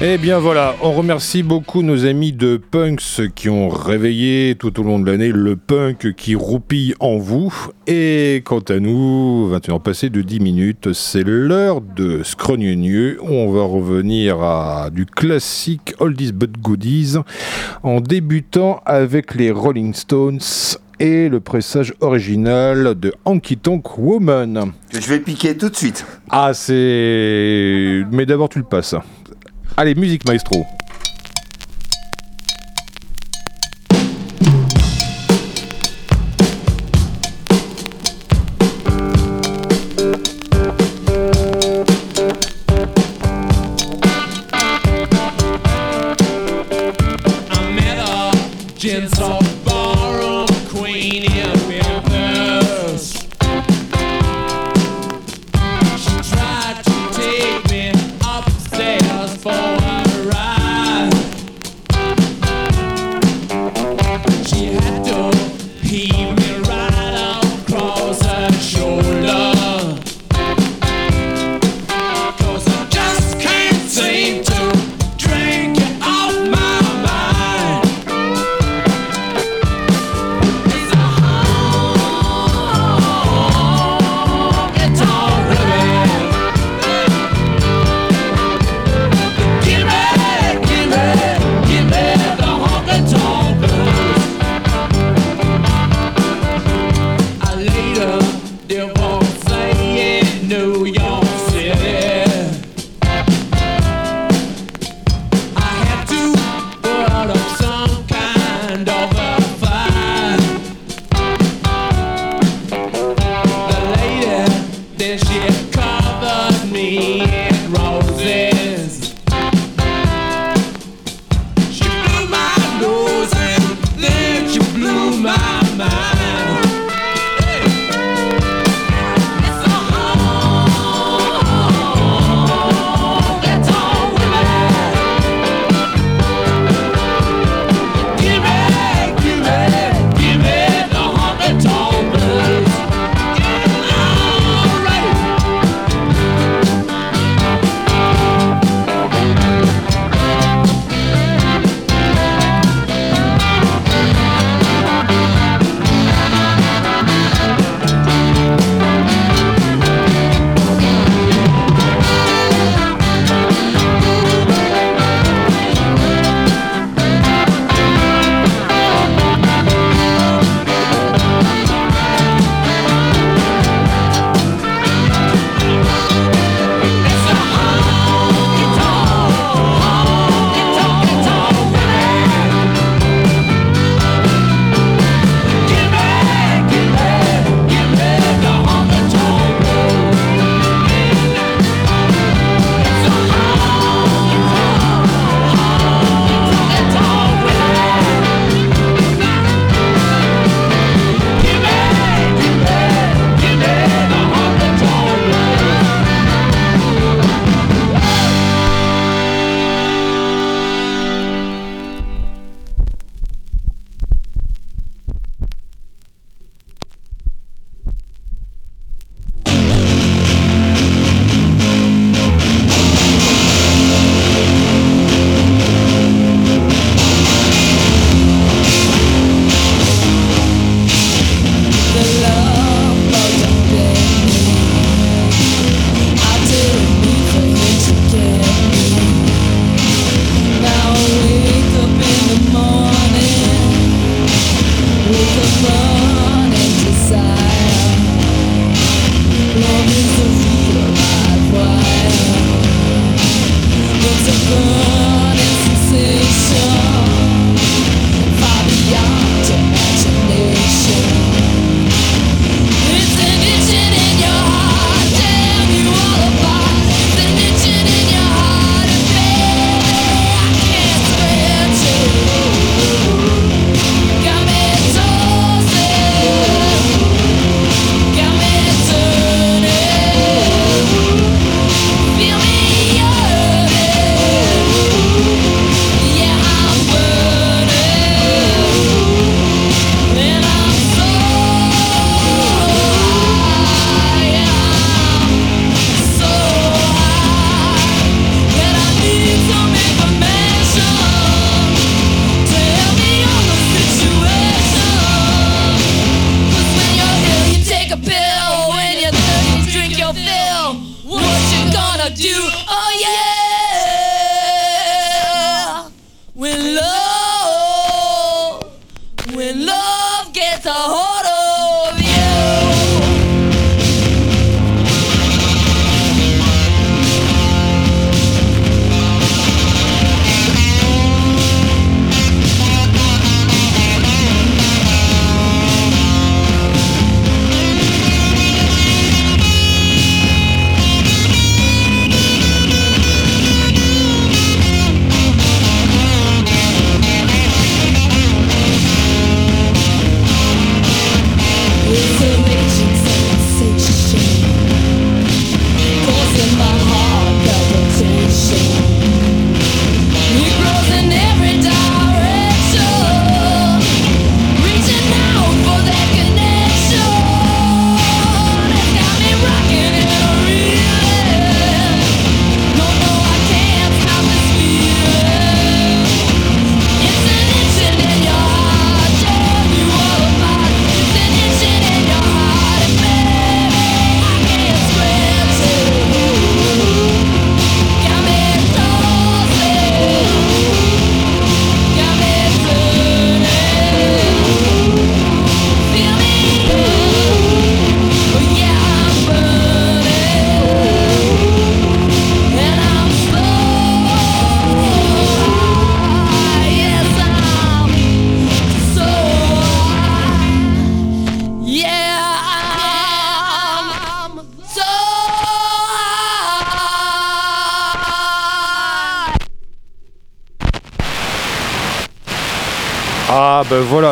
Eh bien voilà, on remercie beaucoup nos amis de punks qui ont réveillé tout au long de l'année le punk qui roupille en vous. Et quant à nous, 21 ans passés de 10 minutes, c'est l'heure de Scrogneux. On va revenir à du classique Oldies but Goodies en débutant avec les Rolling Stones et le pressage original de Honky Tonk Woman. Je vais piquer tout de suite. Ah, c'est. Mais d'abord, tu le passes. Allez, musique maestro.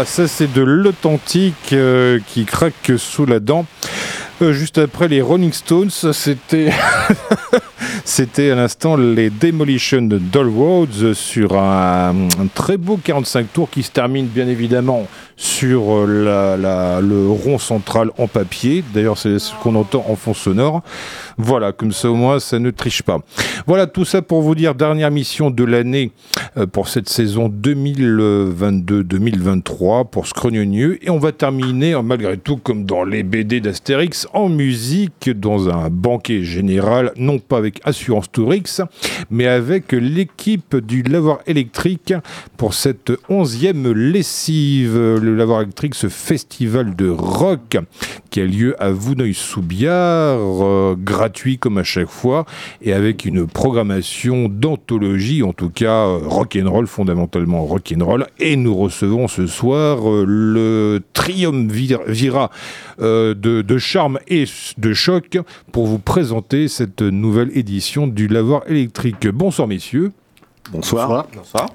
Ça c'est de l'authentique euh, qui craque sous la dent. Euh, juste après les Rolling Stones, c'était c'était à l'instant les Demolition de Doll Roads sur un, très beau 45 tours qui se termine bien évidemment sur euh, le rond central en papier. D'ailleurs, c'est ce qu'on entend en fond sonore. Voilà, comme ça au moins, ça ne triche pas. Voilà, tout ça pour vous dire, dernière mission de l'année pour cette saison 2022-2023 pour Scrognonieux. Et on va terminer, euh, malgré tout, comme dans les BD d'Astérix, en musique, dans un banquet général, non pas avec Assurance Tourix, mais avec l'équipe du lavoir électrique pour cette onzième lessive. Le lavoir électrique, ce festival de rock qui a lieu à Vouneuil-sous-Biard, euh, gratuit comme à chaque fois, et avec une programmation d'anthologie, en tout cas euh, rock'n'roll, fondamentalement rock'n'roll. Et nous recevons ce soir euh, le triumvirat de, de charme et de choc pour vous présenter cette nouvelle édition du Lavoir électrique. Bonsoir messieurs. Bonsoir. Bonsoir.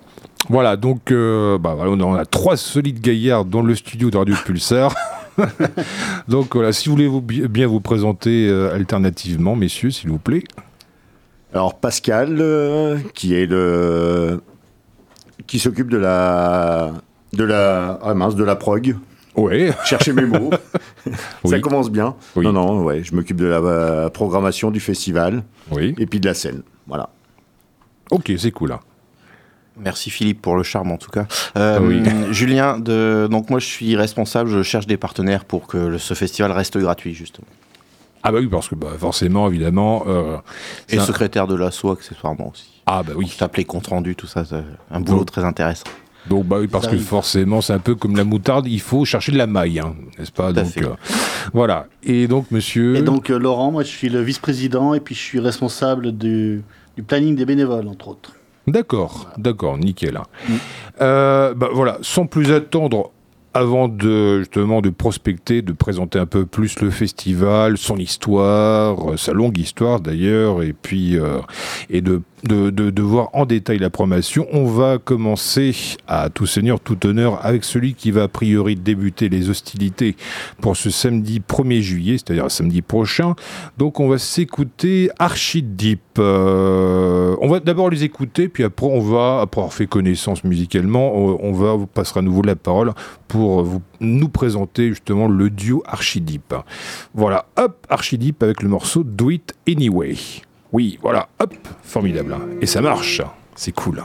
Voilà, donc bah, on a trois solides gaillards dans le studio de Radio Pulsar. Donc voilà, si vous voulez vous, bien vous présenter euh, alternativement, messieurs, s'il vous plaît. Alors Pascal, euh, qui est le qui s'occupe de la de la ah mince, de la prog. Ouais. Chercher mes mots. Ça commence bien. Non non, ouais, je m'occupe de la euh, programmation du festival. Oui. Et puis de la scène. Voilà. Ok, c'est cool. Hein. Merci Philippe pour le charme en tout cas. Euh, ah Julien, de, donc moi je suis responsable, je cherche des partenaires pour que ce festival reste gratuit justement. Ah bah oui, parce que bah, forcément, évidemment... Euh, Et secrétaire de l'assaut accessoirement aussi. Ah bah oui. T'appeler compte rendu, tout ça, un boulot très intéressant. Donc bah oui, parce que forcément, c'est un peu comme la moutarde, il faut chercher de la maille, hein, n'est-ce pas? Donc, euh, Voilà. Et donc, monsieur... Et donc, Laurent, moi je suis le vice-président et puis je suis responsable du planning des bénévoles, entre autres. D'accord, d'accord, nickel. Mm. Euh, bah, voilà, sans plus attendre, avant de justement de prospecter, de présenter un peu plus le festival, son histoire, sa longue histoire d'ailleurs, et puis euh, et de de, voir en détail la promotion. On va commencer à tout seigneur, tout honneur avec celui qui va a priori débuter les hostilités pour ce samedi 1er juillet, c'est-à-dire samedi prochain. Donc on va s'écouter Archideep. Euh, on va d'abord les écouter, puis après on va, après avoir fait connaissance musicalement, on, va vous passera à nouveau la parole pour vous, nous présenter justement le duo Archideep. Voilà, hop, Archideep avec le morceau Do It Anyway. Oui, voilà, hop, formidable. Et ça marche, c'est cool.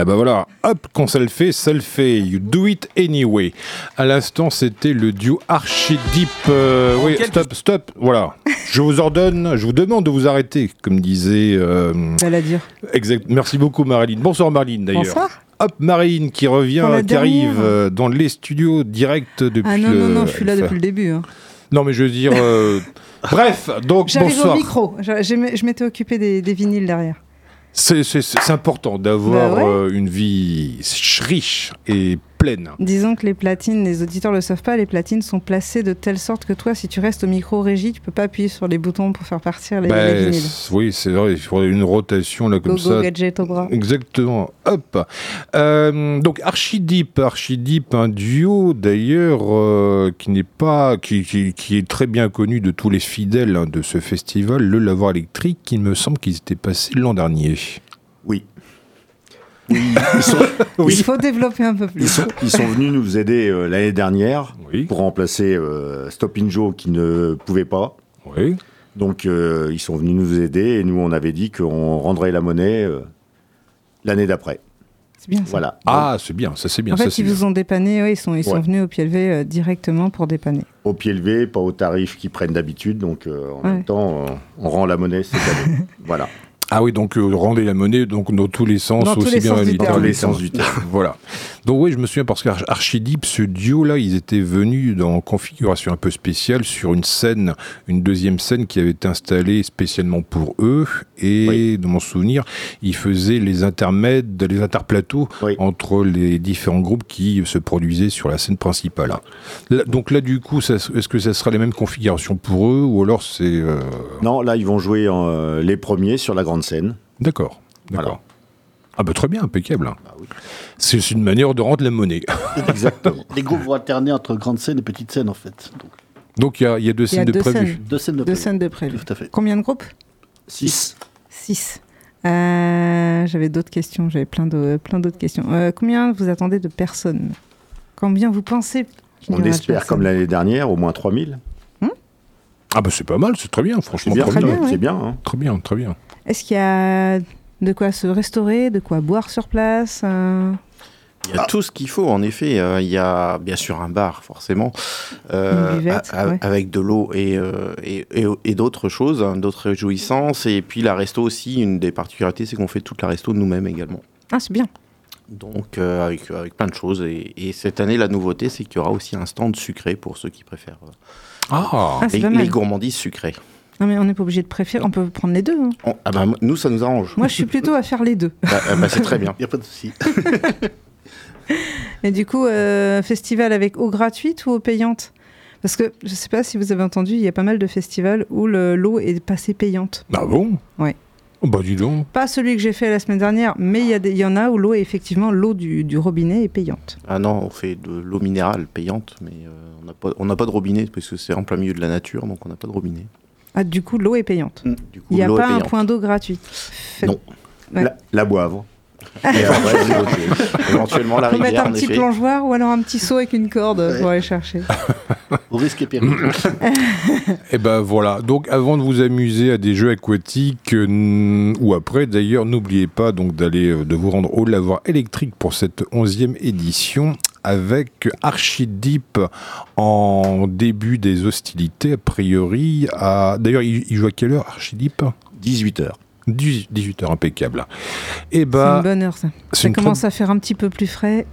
Eh ben voilà, hop, quand ça le fait, ça le fait. You do it anyway. À l'instant, c'était le duo Archideep. euh, oui, stop, stop. Voilà. je vous ordonne, je vous demande de vous arrêter, comme disait. euh, la dire. exact. Merci beaucoup, Marilyn. Bonsoir, Marilyn, d'ailleurs. Bonsoir. Hop, Marine qui revient, qui arrive dernière. euh, dans les studios direct depuis. Ah non, non, non, je suis là depuis le début. hein. Non, mais je veux dire. euh, Bref, donc J'arrive bonsoir. au micro. Je m'étais occupé des, des vinyles derrière. C'est important d'avoir Bah ouais. euh, une vie riche et pleine. Disons que les platines, les auditeurs le savent pas, les platines sont placées de telle sorte que toi, si tu restes au micro régie, tu peux pas appuyer sur les boutons pour faire partir les, Bah, les vinyles. oui, c'est vrai, il faudrait une rotation là comme Go, ça. go, gadget au bras. Exactement. Hop. Euh, donc Archideep, Archideep, un duo d'ailleurs euh, qui n'est pas, qui, qui- qui est très bien connu de tous les fidèles hein, de ce festival, le Lavoir électrique. Il me semble qu'ils étaient passés l'an dernier. Oui. Oui, ils sont, Il faut développer un peu ils plus. sont- ils sont venus nous aider euh, l'année dernière Oui. pour remplacer euh, Stop In Joe qui ne pouvait pas. Oui. Donc euh, ils sont venus nous aider et nous on avait dit qu'on rendrait la monnaie euh, l'année d'après. C'est bien ça. Voilà. Ah, c'est bien, ça c'est bien. en ça, fait, ils bien. vous ont dépanné, ouais, ils sont, ils sont Ouais. venus au pied levé euh, directement pour dépanner. Au pied levé, pas au tarif qu'ils prennent d'habitude. Donc euh, en Ouais. même temps, euh, on rend la monnaie cette année. voilà. Ah oui, donc euh, rendez la monnaie donc dans tous les sens, Dans aussi les bien sens du littéralement. terme. Dans les sens du terme. voilà. Donc oui, je me souviens parce qu'Archideep, ce duo-là, ils étaient venus dans configuration un peu spéciale sur une scène, une deuxième scène qui avait été installée spécialement pour eux. Et Oui. dans mon souvenir, ils faisaient les intermèdes, les interplateaux Oui. entre les différents groupes qui se produisaient sur la scène principale. Là- donc là, du coup, est-ce que ça sera les mêmes configurations pour eux ou alors c'est... euh, Non, là ils vont jouer en, euh, les premiers sur la grande scène. D'accord, d'accord. Voilà. Ah bah très bien, impeccable. Bah oui. C'est c'est une manière de rendre la monnaie. Exactement. Les groupes vont alterner entre grande scène et petite scène en fait. Donc, Donc il y a, il y a deux y a scènes de deux prévues. scènes. deux scènes de Deux prévues. scènes de prévu. Tout à fait. Combien de groupes? 6. Six. Euh, J'avais d'autres questions, j'avais plein de- plein d'autres questions. Euh, combien vous attendez de personnes? Combien vous pensez On espère, comme l'année dernière, au moins 3000. Ah bah c'est pas mal, c'est très bien, C'est franchement. bien, très, Très bien. c'est bien. hein. très bien, très bien. Est-ce qu'il y a de quoi se restaurer, de quoi boire sur place euh, Il y a tout ce qu'il faut, en effet. Euh, il y a bien sûr un bar, forcément, euh, Une buvette, a- a- ouais. avec de l'eau et, euh, et, et- et d'autres choses, hein, d'autres réjouissances. Et puis la resto aussi, une des particularités, c'est qu'on fait toute la resto nous-mêmes également. Ah, c'est bien. Donc euh, avec, avec plein de choses. Et, et cette année, la nouveauté, c'est qu'il y aura aussi un stand sucré pour ceux qui préfèrent euh, Ah, Ah, les gourmandises sucrées. Non, mais on n'est pas obligé de préférer, on peut prendre les deux. hein. On- ah bah, nous, ça nous arrange. Moi, je suis plutôt à faire les deux. Bah, euh, bah, c'est très bien. Il n'y a pas de souci. Et du coup, euh, festival avec eau gratuite ou eau payante? Parce que je sais pas si vous avez entendu, il y a pas mal de festivals où le- l'eau est passée payante. ah bon? Ouais. Oh, bah dis donc. Pas celui que j'ai fait la semaine dernière, mais il y, a des- il y en a où l'eau, est effectivement, l'eau du, du robinet est payante. Ah non, on fait de l'eau minérale payante, mais euh, on n'a pas, on n'a pas de robinet parce que c'est en plein milieu de la nature, donc on n'a pas de robinet. Ah, du coup, l'eau est payante. Du coup, Il n'y a pas un point d'eau gratuit. Faites- Non. Ouais. La, la boivre. Et après. Éventuellement la Faut mettre rivière, un en petit effet. plongeoir ou alors un petit seau avec une corde Ouais. pour aller chercher. Au risque et péril. Et ben voilà. Donc avant de vous amuser à des jeux aquatiques euh, ou après d'ailleurs, n'oubliez pas donc d'aller euh, de vous rendre au lavoir électrique pour cette onzième édition avec Archideep en début des hostilités a priori. À... D'ailleurs, il, il joue à quelle heure Archideep? 18h. 18h impeccable. Et c'est bah une bonne heure, ça. c'est Ça très- commence à faire un petit peu plus frais.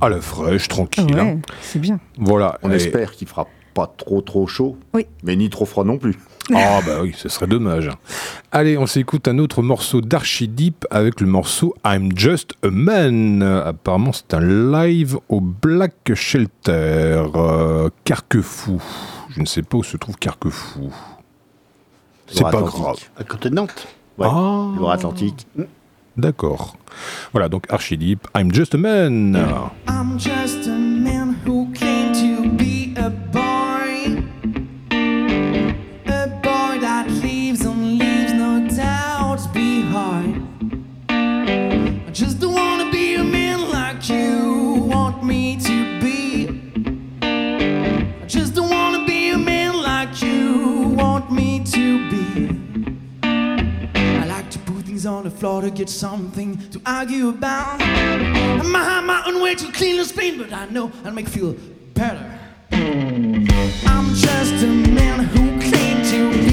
à la fraîche, tranquille. hein. C'est bien. Voilà. On Et espère. qu'il fera pas trop trop chaud, Oui. mais ni trop froid non plus. Ah bah oui, ce serait dommage. Allez, on s'écoute un autre morceau d'Archideep avec le morceau I'm Just a Man. Apparemment, c'est un live au Black Shelter, euh, Carquefou. Je ne sais pas où se trouve Carquefou. C'est pas grave. À côté de Nantes. Ouais. Ah. Loire-Atlantique. D'accord. Voilà, donc Archideep, I'm Just a Man. I'm just a man floor to get something to argue about. I might have my own way to clean the spin, but I know I'll make feel better. I'm just a man who claimed to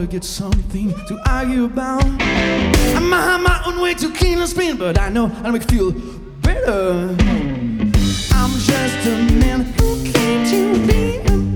to get something to argue about. I might have my own way to clean and spin, but I know I'll make you feel better. I'm just a man who came to be a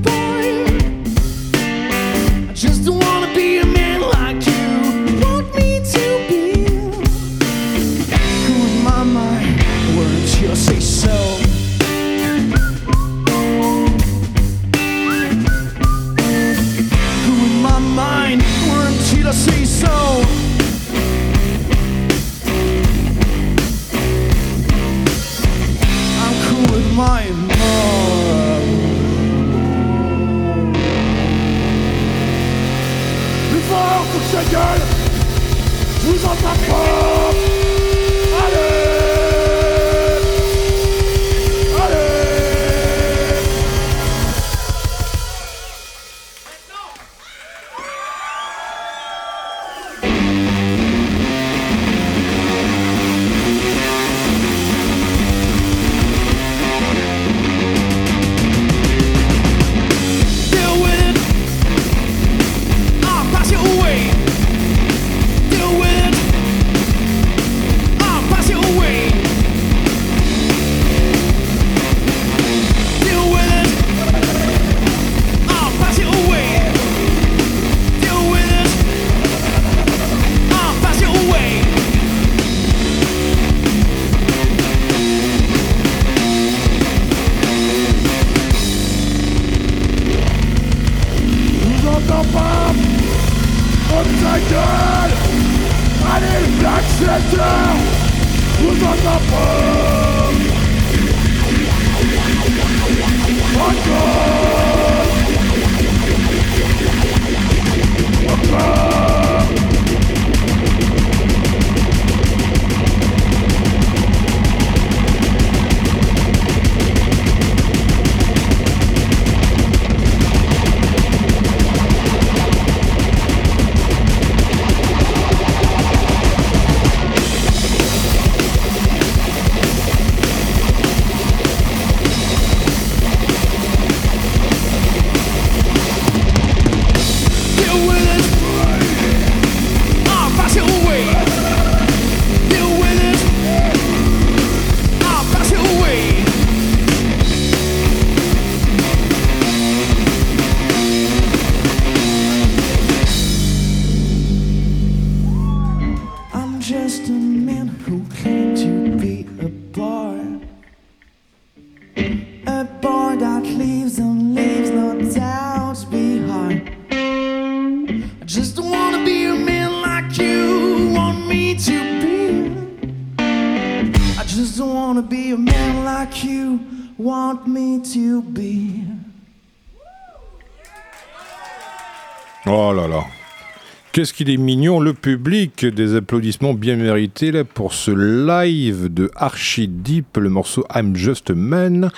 Qu'est-ce qu'il est mignon, le public. Des applaudissements bien mérités là, pour ce live de Archie Deep, le morceau I'm Just a Man,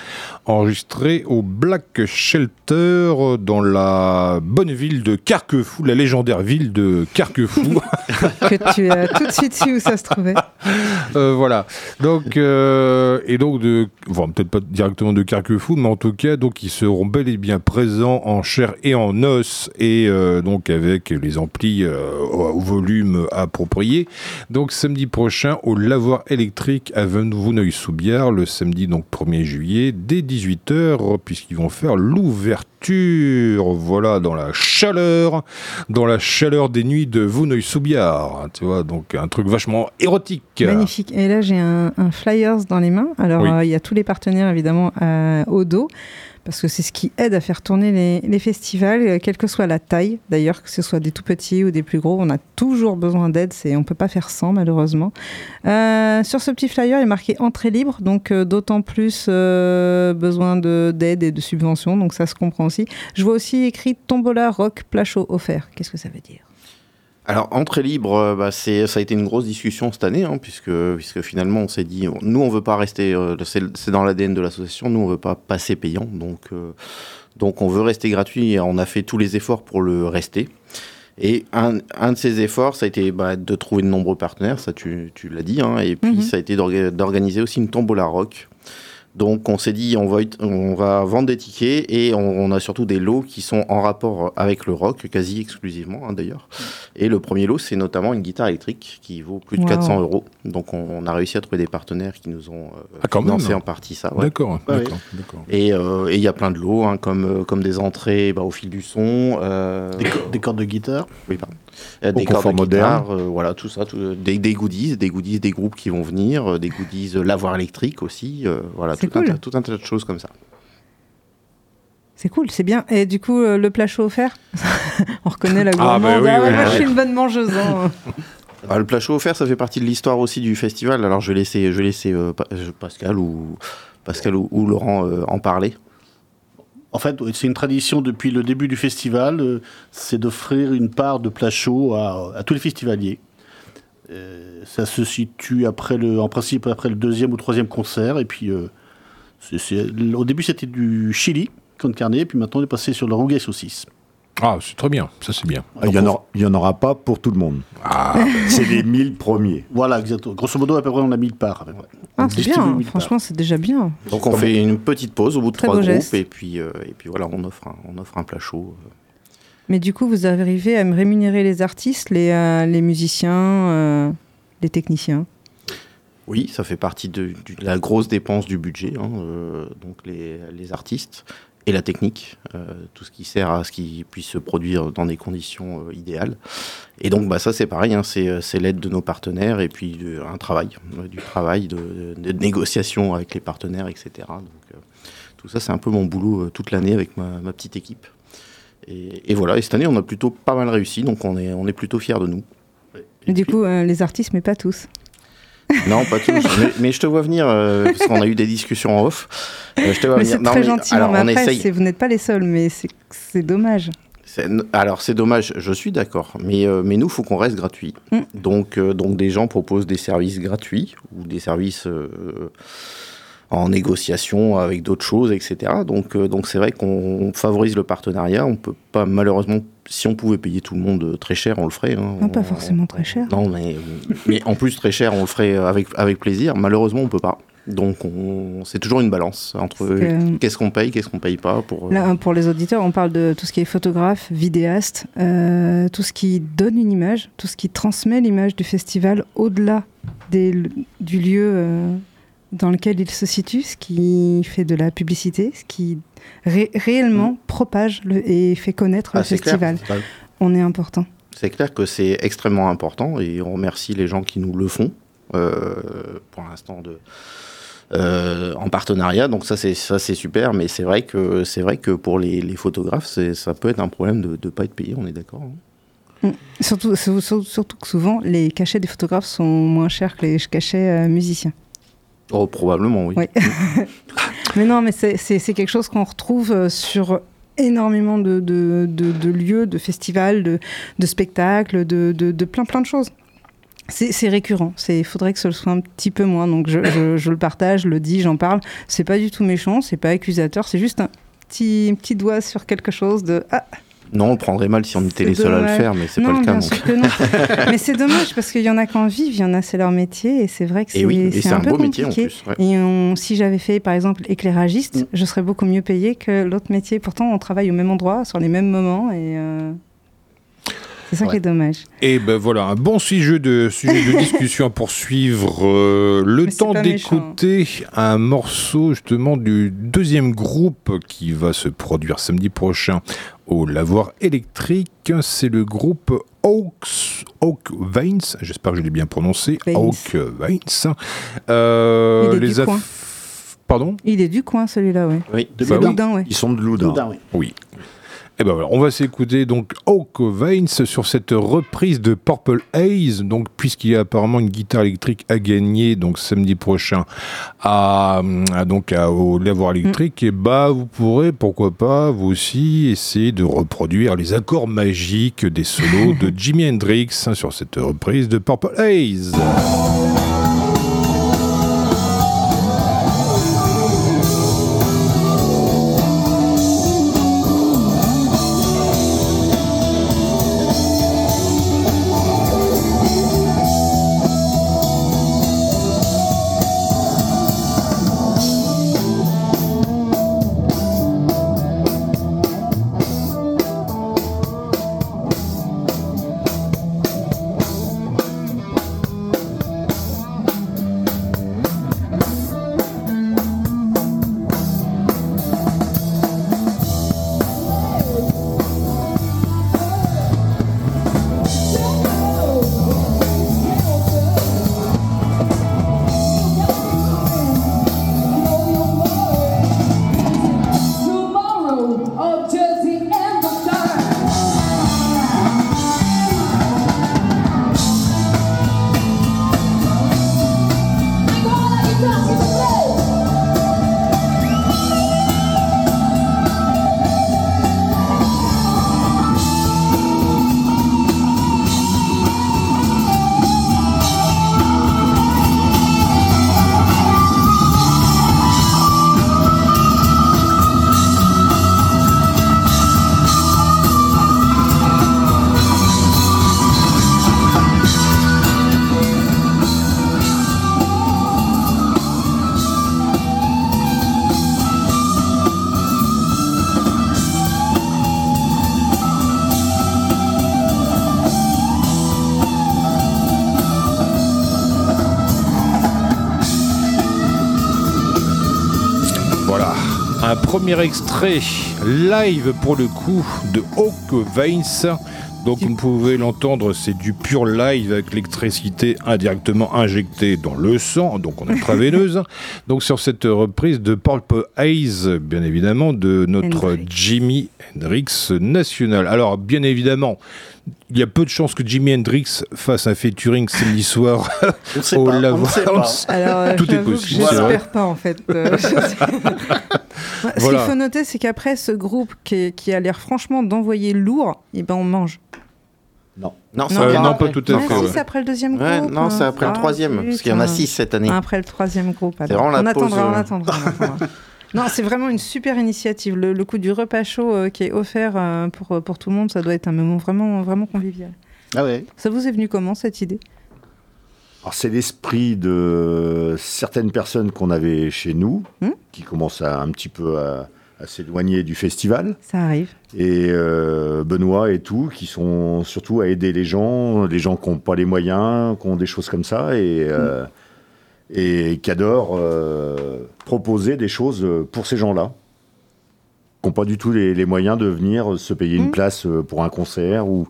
enregistré au Black Shelter dans la bonne ville de Carquefou, la légendaire ville de Carquefou. que tu as tout de suite su où ça se trouvait. Euh, voilà. Donc, euh, et donc, de, bon, peut-être pas directement de Carquefou, mais en tout cas, donc, ils seront bel et bien présents en chair et en os, et euh, donc avec les amplis euh, au, volume approprié. Donc, samedi prochain, au lavoir électrique à Vouneuil-sous-Biard, le samedi, donc 1er juillet, dès 18h, puisqu'ils vont faire l'ouverture, voilà, dans la chaleur, dans la chaleur des nuits de Vouneuil-sous-Biard, hein, tu vois, donc un truc vachement érotique. Magnifique. Et là, j'ai un, un flyers dans les mains. Alors, Oui. euh, il y a tous les partenaires, évidemment, euh, au dos, parce que c'est ce qui aide à faire tourner les, festivals, euh, quelle que soit la taille, d'ailleurs, que ce soit des tout petits ou des plus gros. On a toujours besoin d'aide. On peut pas faire sans, malheureusement. Euh, sur ce petit flyer, il est marqué entrée libre, donc euh, d'autant plus besoin de, d'aide et de subventions. Donc, ça se comprend aussi. Je vois aussi écrit Tombola Rock Plachot offert. Qu'est-ce que ça veut dire? Alors, entrée libre, euh, bah, c'est, ça a été une grosse discussion cette année, hein, puisque, puisque finalement, on s'est dit, on- nous, on veut pas rester, euh, c'est, dans l'ADN de l'association, nous, on veut pas passer payant, donc, euh, donc on veut rester gratuit et on a fait tous les efforts pour le rester. Et un, un de ces efforts, ça a été bah, de trouver de nombreux partenaires, ça tu, tu l'as dit, hein, et puis Mhm. ça a été d'orga- d'organiser aussi une tombola rock. Donc on s'est dit, on va, ut- on va vendre des tickets et on, on a surtout des lots qui sont en rapport avec le rock, quasi exclusivement hein, d'ailleurs. Et le premier lot, c'est notamment une guitare électrique qui vaut plus de Wow. 400 euros. Donc on, on a réussi à trouver des partenaires qui nous ont euh, Ah, financé en partie ça. ouais. D'accord, Ouais, d'accord, d'accord. Et euh, et il y a plein de lots, hein, comme, euh, comme des entrées bah, au fil du son, euh, Des, co- des cordes de guitare? oui, pardon. Euh, Au des confort cordes de moderne. guitare, euh, voilà, tout ça, tout- des, des goodies, des goodies des groupes qui vont venir, des goodies euh, lavoir électrique aussi, euh, voilà, C'est tout, un cool. tas- tout un tas de choses comme ça. C'est cool, c'est bien. Et du coup, euh, le plat chaud offert On reconnaît la Ah, gourmande. bah oui, Ah ouais, oui, moi, je suis une bonne mangeuse. hein. Ah, le plat chaud offert, ça fait partie de l'histoire aussi du festival. Alors je vais laisser, je vais laisser euh, euh, Pascal ou Pascal ou, ou Laurent euh, en parler. En fait, c'est une tradition depuis le début du festival, euh, c'est d'offrir une part de plat chaud à, à tous les festivaliers. Euh, ça se situe après le, en principe après le deuxième ou troisième concert. Et puis, c'est- c'est- au début, c'était du chili qu'on carnet, puis maintenant, on est passé sur le rougail saucisse. Ah, c'est très bien, ça c'est bien. Il n'y en, aura- il y en aura pas pour tout le monde. Ah, C'est les 1000 premiers. Voilà, exactement. Grosso modo, à peu près, on a 1000 parts. Ah, c'est bien, 1000 parts. franchement, c'est déjà bien. Donc on fait une petite pause au bout de Très trois groupes geste. et puis euh, et puis voilà, on offre un, on offre un plat chaud. euh. Mais du coup, vous arrivez à me rémunérer les artistes, les, euh, les musiciens, euh, les techniciens? Oui, ça fait partie de, la grosse dépense du budget, hein, euh, donc les, les artistes et la technique, euh, tout ce qui sert à ce qu'ils puissent se produire dans des conditions euh, idéales. Et donc bah, ça c'est pareil, hein, c'est l'aide de nos partenaires et puis de- un travail, du travail de, de négociation avec les partenaires, etc. Donc tout ça c'est un peu mon boulot toute l'année avec ma, ma petite équipe. Et, et voilà, et cette année on a plutôt pas mal réussi, donc on est, on est plutôt fiers de nous. Et du coup, les artistes, mais pas tous. Non, pas tous. mais, mais je te vois venir, euh, parce qu'on a eu des discussions en off. Euh, je te vois mais venir. Non, très mais gentil. Alors, mais on essaye. vous n'êtes pas les seuls, mais c'est- dommage. Alors, c'est dommage, je suis d'accord. Mais, euh, mais nous, il faut qu'on reste gratuit. Mm. Donc, euh, donc, des gens proposent des services gratuits ou des services euh, en négociation avec d'autres choses, etc. Donc, donc c'est vrai qu'on favorise le partenariat. On peut pas, malheureusement, si on pouvait payer tout le monde euh, très cher, on le ferait. hein. Non, pas On- forcément très cher. Non, mais, mais en plus très cher, on le ferait avec, avec plaisir. Malheureusement, on peut pas. Donc, on, c'est toujours une balance entre que- qu'est-ce qu'on paye, qu'est-ce qu'on paye pas. Pour, euh, Là, pour les auditeurs, on parle de tout ce qui est photographe, vidéaste, euh, tout ce qui donne une image, tout ce qui transmet l'image du festival au-delà du lieu euh, dans lequel il se situe, ce qui fait de la publicité, ce qui ré- réellement propage le- et fait connaître Ah, le clair. festival. On est important. C'est clair que c'est extrêmement important et on remercie les gens qui nous le font euh, pour l'instant de euh, en partenariat. Donc ça c'est ça c'est super, mais c'est vrai que c'est vrai que pour les, les photographes, ça peut être un problème de ne pas être payé. On est d'accord. hein. Surtout, sur- sur- surtout que souvent, les cachets des photographes sont moins chers que les cachets euh, musiciens. Oh probablement oui. Mais non, mais c'est- quelque chose qu'on retrouve euh, sur énormément de, de, de- lieux, de festivals, de, spectacles, de, plein plein de choses. C'est récurrent. Il faudrait que ce soit un petit peu moins. Donc je, je- je le partage, je le dis, j'en parle. C'est pas du tout méchant, c'est pas accusateur, c'est juste un petit, petit doigt sur quelque chose de ah Non, on le prendrait mal si on était les seuls à le faire, mais c'est non, pas le cas. bien donc. sûr que non. Mais c'est dommage parce qu'il y en a qui en vivent, il y en a c'est leur métier et c'est vrai que Et c'est oui, et c'est c'est un peu beau métier en compliqué. plus. ouais. Et on- si j'avais fait par exemple éclairagiste, Mm. je serais beaucoup mieux payé que l'autre métier. Pourtant, on travaille au même endroit, sur les mêmes moments et euh, c'est ça qui est dommage. Et ben voilà, un bon sujet de, sujet de discussion à poursuivre. Euh, le Mais temps d'écouter un morceau justement du deuxième groupe qui va se produire samedi prochain au Lavoir électrique. C'est le groupe Oaks, Oak Veins, j'espère que je l'ai bien prononcé. Veins. Oak Veins. Euh, Il est les du aff- coin. Pardon? Il est du coin celui-là, ouais. Oui. De Bah oui. Loudun, ouais. Ils sont de Loudun. Loudun, oui. Oui. Et ben voilà, on va s'écouter donc Oak Veins sur cette reprise de Purple Haze. Donc, puisqu'il y a apparemment une guitare électrique à gagner, donc samedi prochain à, à- donc à, au lavoir électrique, et bah vous pourrez pourquoi pas vous aussi essayer de reproduire les accords magiques des solos de Jimi Hendrix hein, sur cette reprise de Purple Haze. Voilà, un premier extrait live pour le coup de Oak Veins. Donc vous pouvez l'entendre, c'est du pur live avec l'électricité indirectement injectée dans le sang, donc en intraveineuse. donc sur cette reprise de Purple Haze, bien évidemment, de notre Hendrix. Jimi Hendrix national. Alors bien évidemment, il y a peu de chances que Jimi Hendrix fasse un featuring samedi soir On au. On. Alors, euh, Tout est possible. J'espère pas en fait. Ouais, Ce Voilà. qu'il faut noter, c'est qu'après ce groupe qui, qui a l'air franchement d'envoyer lourd, et ben on mange. Non, Non, c'est Euh, pas non, pas tout à Non, fait. ouais. c'est après le deuxième Ouais, groupe. non, c'est hein. après le Ah, troisième, parce qu'il y en a six cette année. Après le troisième groupe. C'est alors. vraiment la on, attendra, pause, on attendra, on attendra. Non, c'est vraiment une super initiative. Le, le coup du repas chaud euh, qui est offert euh, pour, pour tout le monde, ça doit être un moment vraiment, vraiment convivial. Ah ouais. Ça vous est venu comment cette idée? Alors c'est l'esprit de certaines personnes qu'on avait chez nous, Hmm. qui commencent à, un petit peu à, à s'éloigner du festival. Ça arrive. Et euh, Benoît et tout, qui sont surtout à aider les gens, les gens qui n'ont pas les moyens, qui ont des choses comme ça, et, euh, et qui adorent euh, proposer des choses pour ces gens-là, qui n'ont pas du tout les, les moyens de venir se payer une Mm. place pour un concert ou,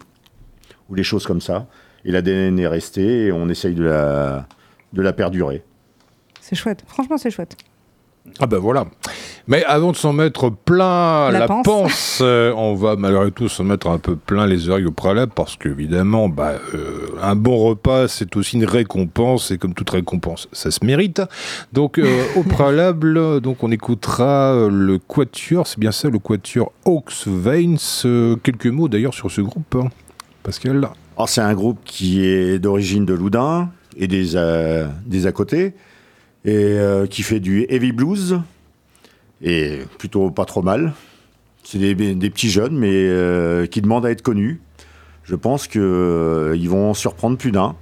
ou des choses comme ça. Et l'ADN est resté, et on essaye de la, de la perdurer. C'est chouette. Franchement, c'est chouette. Ah ben voilà. Mais avant de s'en mettre plein La la, panse. panse, euh, on va malgré tout s'en mettre un peu plein les oreilles au préalable parce qu'évidemment, bah, euh, un bon repas, c'est aussi une récompense et comme toute récompense, ça se mérite. Donc, euh, au préalable, donc on écoutera le Quatuor, c'est bien ça, le Quatuor Hawks Veins. Euh, quelques mots d'ailleurs sur ce groupe, hein. Pascal. C'est un groupe qui est d'origine de Loudun et des, euh, des à côté, et euh, qui fait du heavy blues, et plutôt pas trop mal. C'est des, des petits jeunes, mais euh, qui demandent à être connus. Je pense qu'ils vont en surprendre plus d'un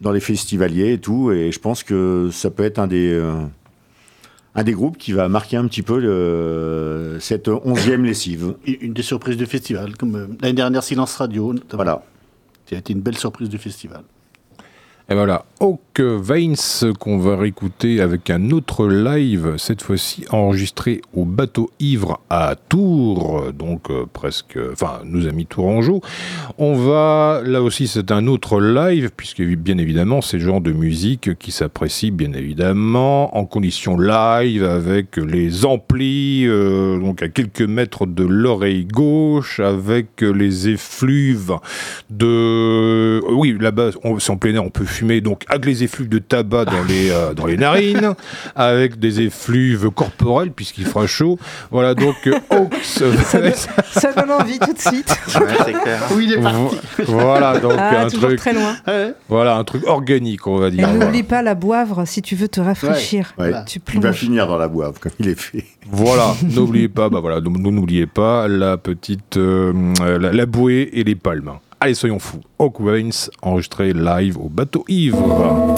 dans les festivaliers et tout, et je pense que ça peut être un des, un des groupes qui va marquer un petit peu le- cette onzième lessive. Une des surprises du festival, comme euh, l'année dernière Silence Radio, notamment, Voilà. qui a été une belle surprise du festival. Et voilà, Hawk Veins qu'on va réécouter avec un autre live, cette fois-ci enregistré au bateau ivre à Tours, donc euh, presque, enfin, nos amis tourangeaux. On va, là aussi, c'est un autre live, puisque bien évidemment, c'est le genre de musique qui s'apprécie bien évidemment en conditions live, avec les amplis, euh, donc à quelques mètres de l'oreille gauche, avec les effluves de... Oui, là-bas, on- en plein air, on peut fumer, donc avec les effluves de tabac dans les, euh, dans les narines, avec des effluves corporels, puisqu'il fera chaud. Voilà, donc euh, Hawks... Ça donne envie tout de suite. Ouais, c'est clair. Oui, il est parti. voilà, donc Ah, un truc... très loin. Ouais. Voilà, un truc organique, on va Et dire. n'oublie pas la boivre si tu veux te rafraîchir. Ouais. Tu Il va finir dans la boîte, comme il est fait. Voilà, n'oubliez pas, bah voilà, donc, n'oubliez pas la petite, euh, euh, la, la bouée et les palmes. Allez, soyons fous. Hawk enregistré live au bateau ivre.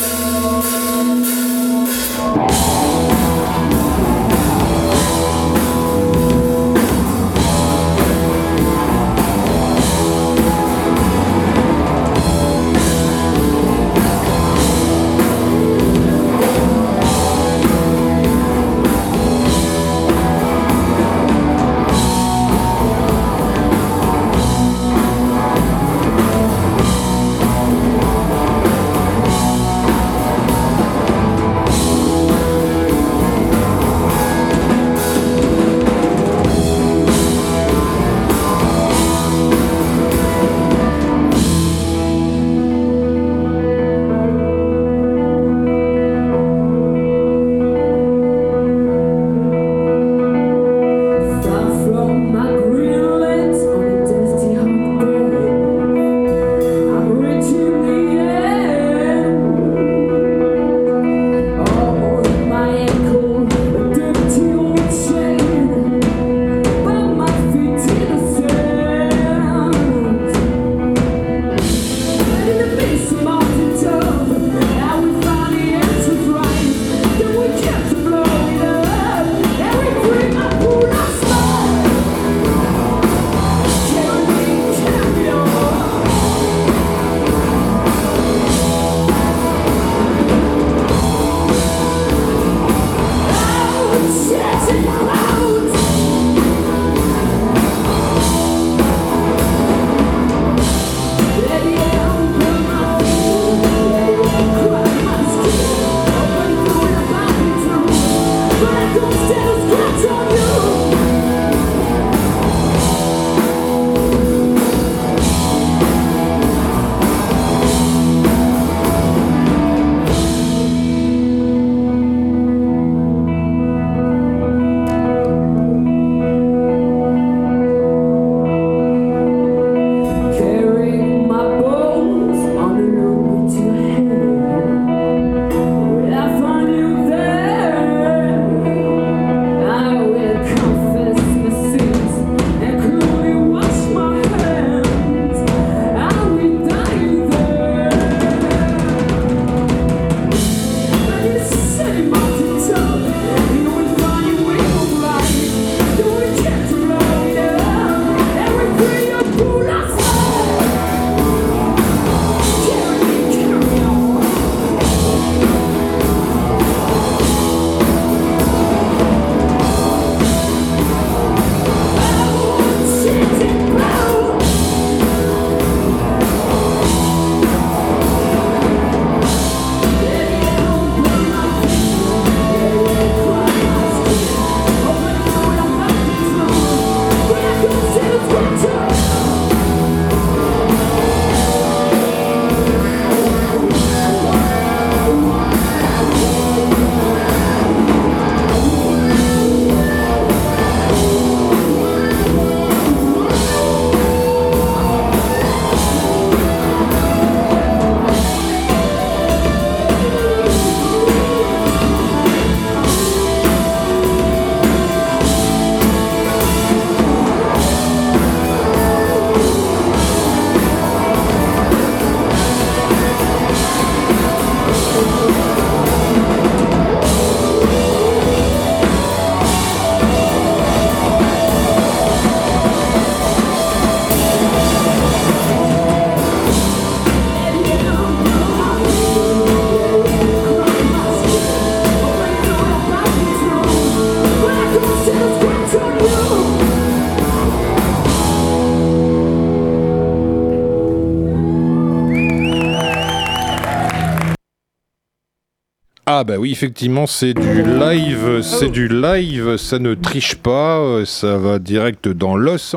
Ah bah oui, effectivement, c'est du live, c'est du live, ça ne triche pas, euh, ça va direct dans l'os.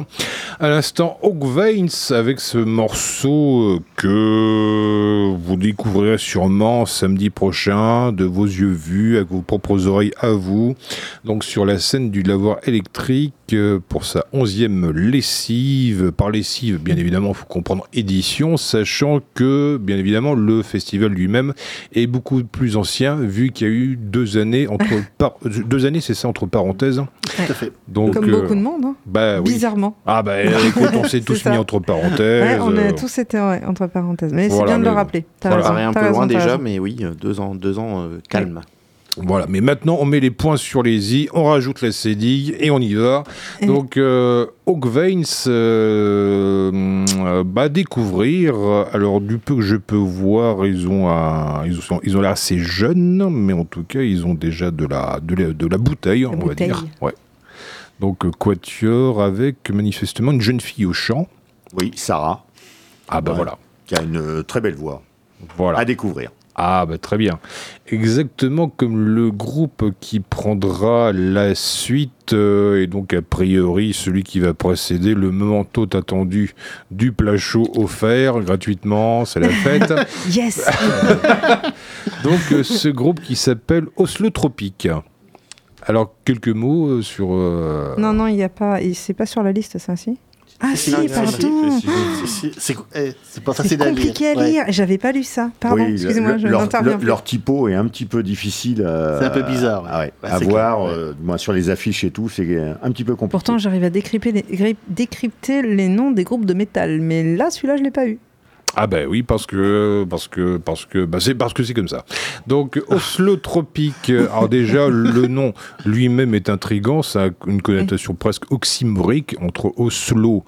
À l'instant, Oak Veins avec ce morceau euh, que vous découvrirez sûrement samedi prochain de vos yeux vus, avec vos propres oreilles à vous, donc sur la scène du lavoir électrique pour sa onzième lessive. Par lessive, bien évidemment, il faut comprendre édition, sachant que, bien évidemment, le festival lui-même est beaucoup plus ancien, vu qu'il y a eu deux années entre par- deux années, c'est ça entre parenthèses. Tout à fait. Donc, Comme euh, beaucoup de monde, hein. bah oui. bizarrement. Ah bah écoute, on s'est tous C'est ça. mis entre parenthèses. Ouais, on a euh, tous été ouais, entre parenthèses. Mais c'est Voilà, bien de le rappeler. T'as voilà. Ça raison, paraît un peu raison, loin déjà, raison. mais oui, euh, deux ans, deux ans euh, calme. Voilà, mais maintenant on met les points sur les i, on rajoute la cédille et on y va. Et- Donc euh, Oak Veins, euh, euh, bah, découvrir. Alors du peu que je peux voir, ils ont un- ils sont, ils ont l'air assez jeunes, mais en tout cas ils ont déjà de la de la, de la bouteille, on va dire. Ouais. Donc euh, quatuor avec manifestement une jeune fille au chant. Oui, Sarah, Ah bah Ouais. voilà, qui a une très belle voix voilà. à découvrir. Ah bah très bien. Exactement comme le groupe qui prendra la suite euh, et donc a priori celui qui va précéder le moment tant attendu du plat chaud offert gratuitement, c'est la fête. Yes donc euh, ce groupe qui s'appelle Oslo Tropique. Alors quelques mots euh, sur Non, non, il n'y a pas. C'est pas sur la liste, ça, si? Ah, si, non, pardon C'est- pas C'est facile à lire. compliqué à Ouais. lire. J'avais pas lu ça. Pardon, Oui, excusez-moi, le- je leur, n'interviens leur- typo est un petit peu difficile à, C'est un peu bizarre, ouais. à, ouais, Ouais, à c'est voir. clair, ouais. euh, moi, sur les affiches et tout, c'est un petit peu compliqué. Pourtant, j'arrive à décrypter les, décrypter les noms des groupes de métal. Mais là, celui-là, je l'ai pas eu. Ah ben oui parce que parce que parce que bah c'est parce que c'est comme ça. Donc Oslo Tropique. euh, Alors déjà le nom lui-même est intrigant, ça a une connotation presque oxymorique entre Oslo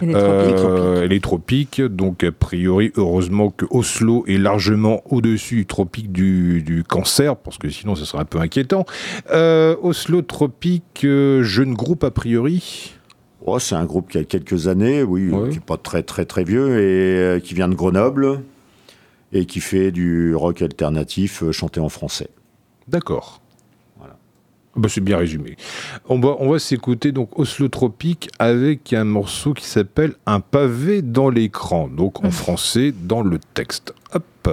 Et les euh, tropiques. et les tropiques. Donc a priori heureusement que Oslo est largement au-dessus du tropique du, du cancer parce que sinon ce serait un peu inquiétant. Euh, Oslo Tropique, jeune groupe a priori? Oh, c'est un groupe qui a quelques années, oui, Ouais. qui n'est pas très très très vieux et euh, qui vient de Grenoble et qui fait du rock alternatif euh, chanté en français. D'accord. Voilà. Bah, c'est bien résumé. On va, on va s'écouter donc Oslo Tropique avec un morceau qui s'appelle Un pavé dans l'écran, donc en français dans le texte. Hop.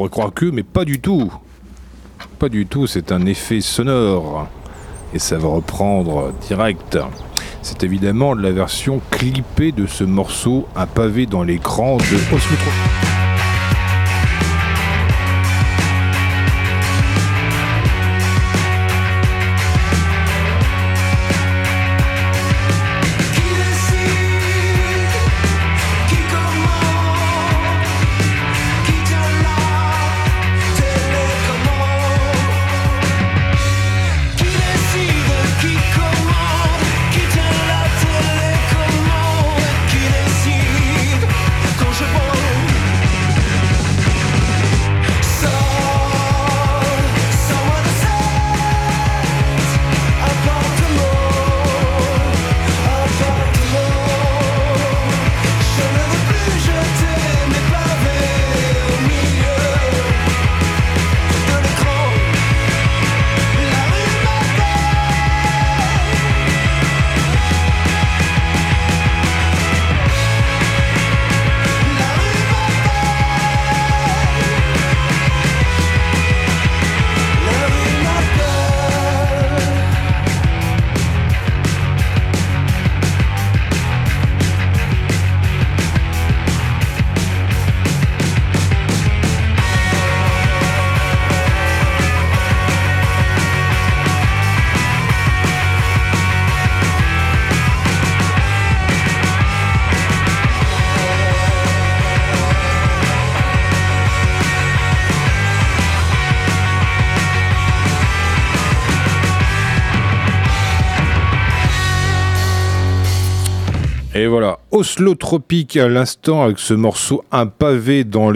Pourrait croire que, mais pas du tout. Pas du tout, c'est un effet sonore. Et ça va reprendre direct. C'est évidemment la version clippée de ce morceau, un pavé dans l'écran de Tropique à l'instant avec ce morceau un pavé dans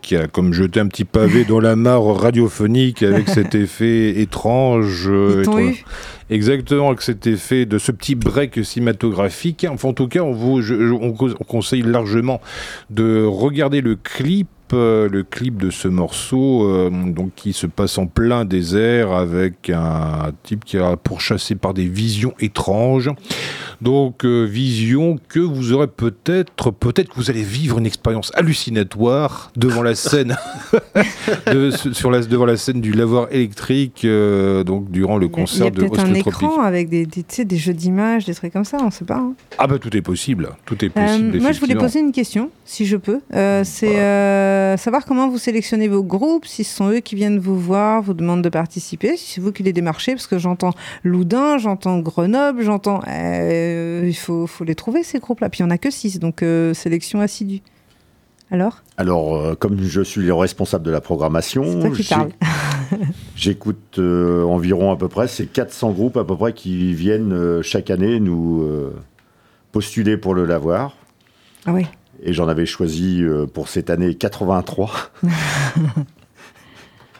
qui a comme jeté un petit pavé dans la mare radiophonique avec cet effet étrange. euh, étrange. Exactement, avec cet effet de ce petit break cinématographique. Enfin, en tout cas, on vous, je- on conseille largement de regarder le clip. Euh, le clip de ce morceau euh, donc qui se passe en plein désert avec un type qui est pourchassé par des visions étranges donc euh, vision que vous aurez peut-être peut-être que vous allez vivre une expérience hallucinatoire devant la scène de- sur la, devant la scène du lavoir électrique euh, donc durant le concert de un Oslo Tropique. écran avec des, des, des jeux d'images, des trucs comme ça, on sait pas. hein. Ah bah tout est possible, tout est Euh, possible. moi, je voulais poser une question, si je peux. Euh, c'est euh, savoir comment vous sélectionnez vos groupes, si ce sont eux qui viennent vous voir, vous demandent de participer, si c'est vous qui les démarchez, parce que j'entends Loudun, j'entends Grenoble, j'entends. euh, il faut, faut les trouver, ces groupes-là. Puis il n'y en a que six, donc euh, sélection assidue. Alors? Alors, comme je suis le responsable de la programmation, j'écoute environ à peu près, c'est 400 groupes à peu près qui viennent chaque année nous postuler pour le lavoir. Ah oui. Et j'en avais choisi euh, pour cette année 83.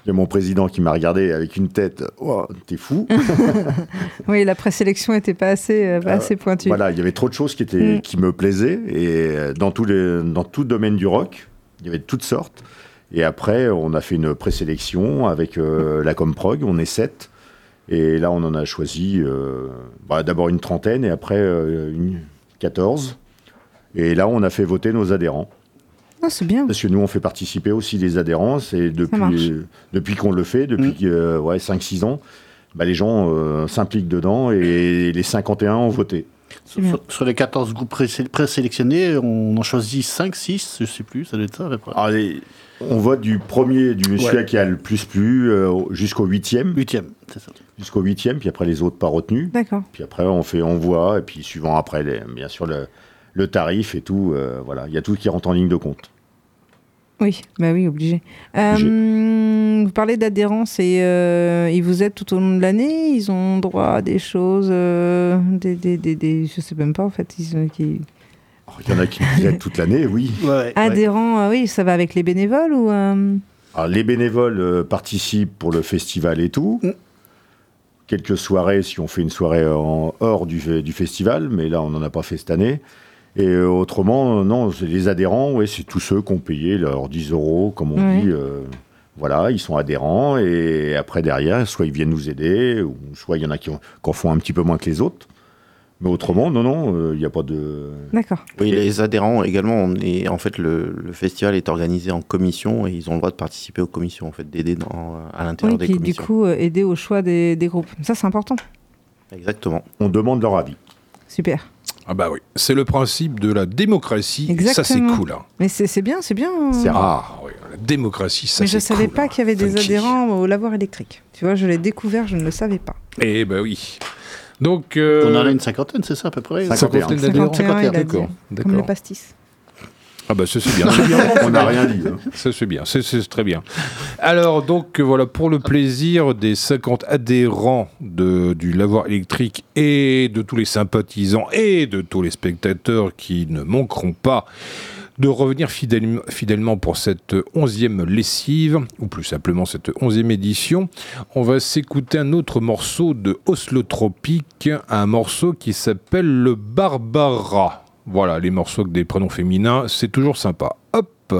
Il y a mon président qui m'a regardé avec une tête, oh, t'es fou. Oui, la présélection n'était pas assez, euh, pas Euh, assez pointue. Voilà, il y avait trop de choses qui, étaient, Mm. qui me plaisaient. Et dans, tous les, dans tout domaine du rock, il y avait de toutes sortes. Et après, on a fait une présélection avec euh, la Comprog, on est sept. Et là, on en a choisi euh, bah, d'abord une trentaine et après euh, une 14. Et là, on a fait voter nos adhérents. Ah, c'est bien. Parce que nous, on fait participer aussi les adhérents. Marche. depuis, depuis qu'on le fait, depuis Mm. euh, ouais, 5-6 ans, bah, les gens euh, s'impliquent dedans et les 51 ont voté. Sur, les 14 groupes pré- présélectionnés, on en choisit 5, 6, je sais plus, ça doit être ça à peu près. Alors, les- on vote du premier, du monsieur Ouais. qui a le plus plu, euh, jusqu'au huitième, Huitième, c'est ça. jusqu'au huitième, puis après les autres pas retenus. D'accord. Puis après, on fait, on voit, et puis suivant après, les- bien sûr, le, le tarif et tout, euh, voilà, il y a tout qui rentre en ligne de compte. Oui, bah oui, obligé. Euh, vous parlez d'adhérence et euh, ils vous aident tout au long de l'année. Ils ont droit à des choses, euh, des, des, des, des- je sais même pas en fait. Ils, ont- qui... Alors, Il y en a qui nous aident toute l'année, oui. Ouais, ouais. Adhérents, ah oui, ça va avec les bénévoles ou euh, Alors, les bénévoles euh, participent pour le festival et tout. Mm. Quelques soirées, si on fait une soirée en hors du festival, mais là, on n'en a pas fait cette année. Et euh, autrement, non, c'est les adhérents, ouais, c'est tous ceux qui ont payé leurs 10 euros, comme on Ouais. dit. euh, voilà, ils sont adhérents, et après, derrière, soit ils viennent nous aider, ou soit il y en a qui en, qui en font un petit peu moins que les autres. Mais autrement, non, non, euh, il n'y a pas de... D'accord. Oui, les adhérents également, on est, en fait, le, le festival est organisé en commission et ils ont le droit de participer aux commissions, en fait, d'aider dans- à l'intérieur Oui, des puis du commissions. coup, euh, aider au choix des, des groupes. Ça, c'est important. Exactement. On demande leur avis. super. Ah bah oui, c'est le principe de la démocratie. Ça c'est Exactement. cool. hein. Mais c'est bien, c'est bien. C'est Ah oui, la démocratie, ça Mais je c'est savais cool, pas hein. qu'il y avait des Funky. adhérents au lavoir électrique. Tu vois, je l'ai découvert, je ne le savais pas. Eh bah oui. Donc. euh, On en a une cinquantaine, c'est ça à peu près? Cinquantaine. d'adhérents. 51, il a dit. D'accord. Comme le D'accord. pastis. Ah bah ça c'est bien. On n'a rien dit. hein. Ça c'est bien, c'est- très bien. Alors donc voilà, pour le plaisir des 50 adhérents de, du lavoir électrique et de tous les sympathisants et de tous les spectateurs qui ne manqueront pas de revenir fidèlement, fidèlement pour cette onzième lessive, ou plus simplement cette onzième édition, on va s'écouter un autre morceau de Oslotropique, un morceau qui s'appelle le Barbara. Voilà, les morceaux avec des prénoms féminins, c'est toujours sympa. Hop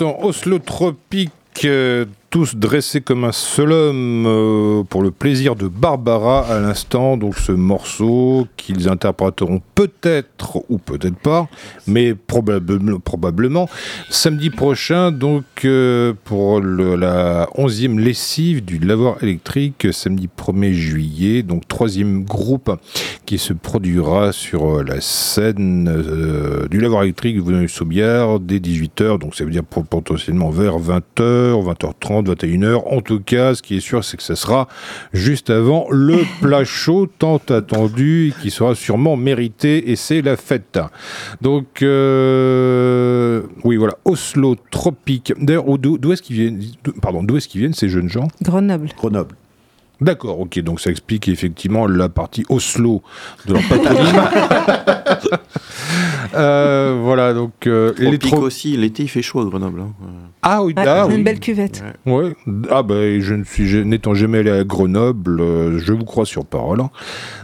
voilà, à l'instant, Oslo Tropique, euh, tous dressés comme un seul homme euh, pour le plaisir de Barbara à l'instant. Donc ce morceau qu'ils interpréteront peut-être ou peut-être pas, mais probablement, samedi prochain. Donc euh, pour le- la 11e lessive du lavoir électrique, samedi 1er juillet. Donc troisième groupe qui se produira sur euh, la scène euh, du lavoir électrique de Venus-Saubière dès 18h. Donc ça veut dire potentiellement vers 20h, 20h30 20h30, 21h. En tout cas, ce qui est sûr, c'est que ça sera juste avant le plat chaud tant attendu qui sera sûrement mérité et c'est la fête. Donc, euh, oui, voilà, Oslo Tropique. D'ailleurs, où- d'où est-ce qu'ils viennent? Pardon, d'où est-ce qu'ils viennent ces jeunes gens? Grenoble. Grenoble. D'accord, ok, donc ça explique effectivement la partie Oslo de leur patronyme. Euh, voilà, donc euh, aussi, l'été il fait chaud à Grenoble. hein. Ah oui, ah, une belle cuvette. Ouais. Ah bah je ne suis n'étant jamais allé à Grenoble, euh, je vous crois sur parole. hein.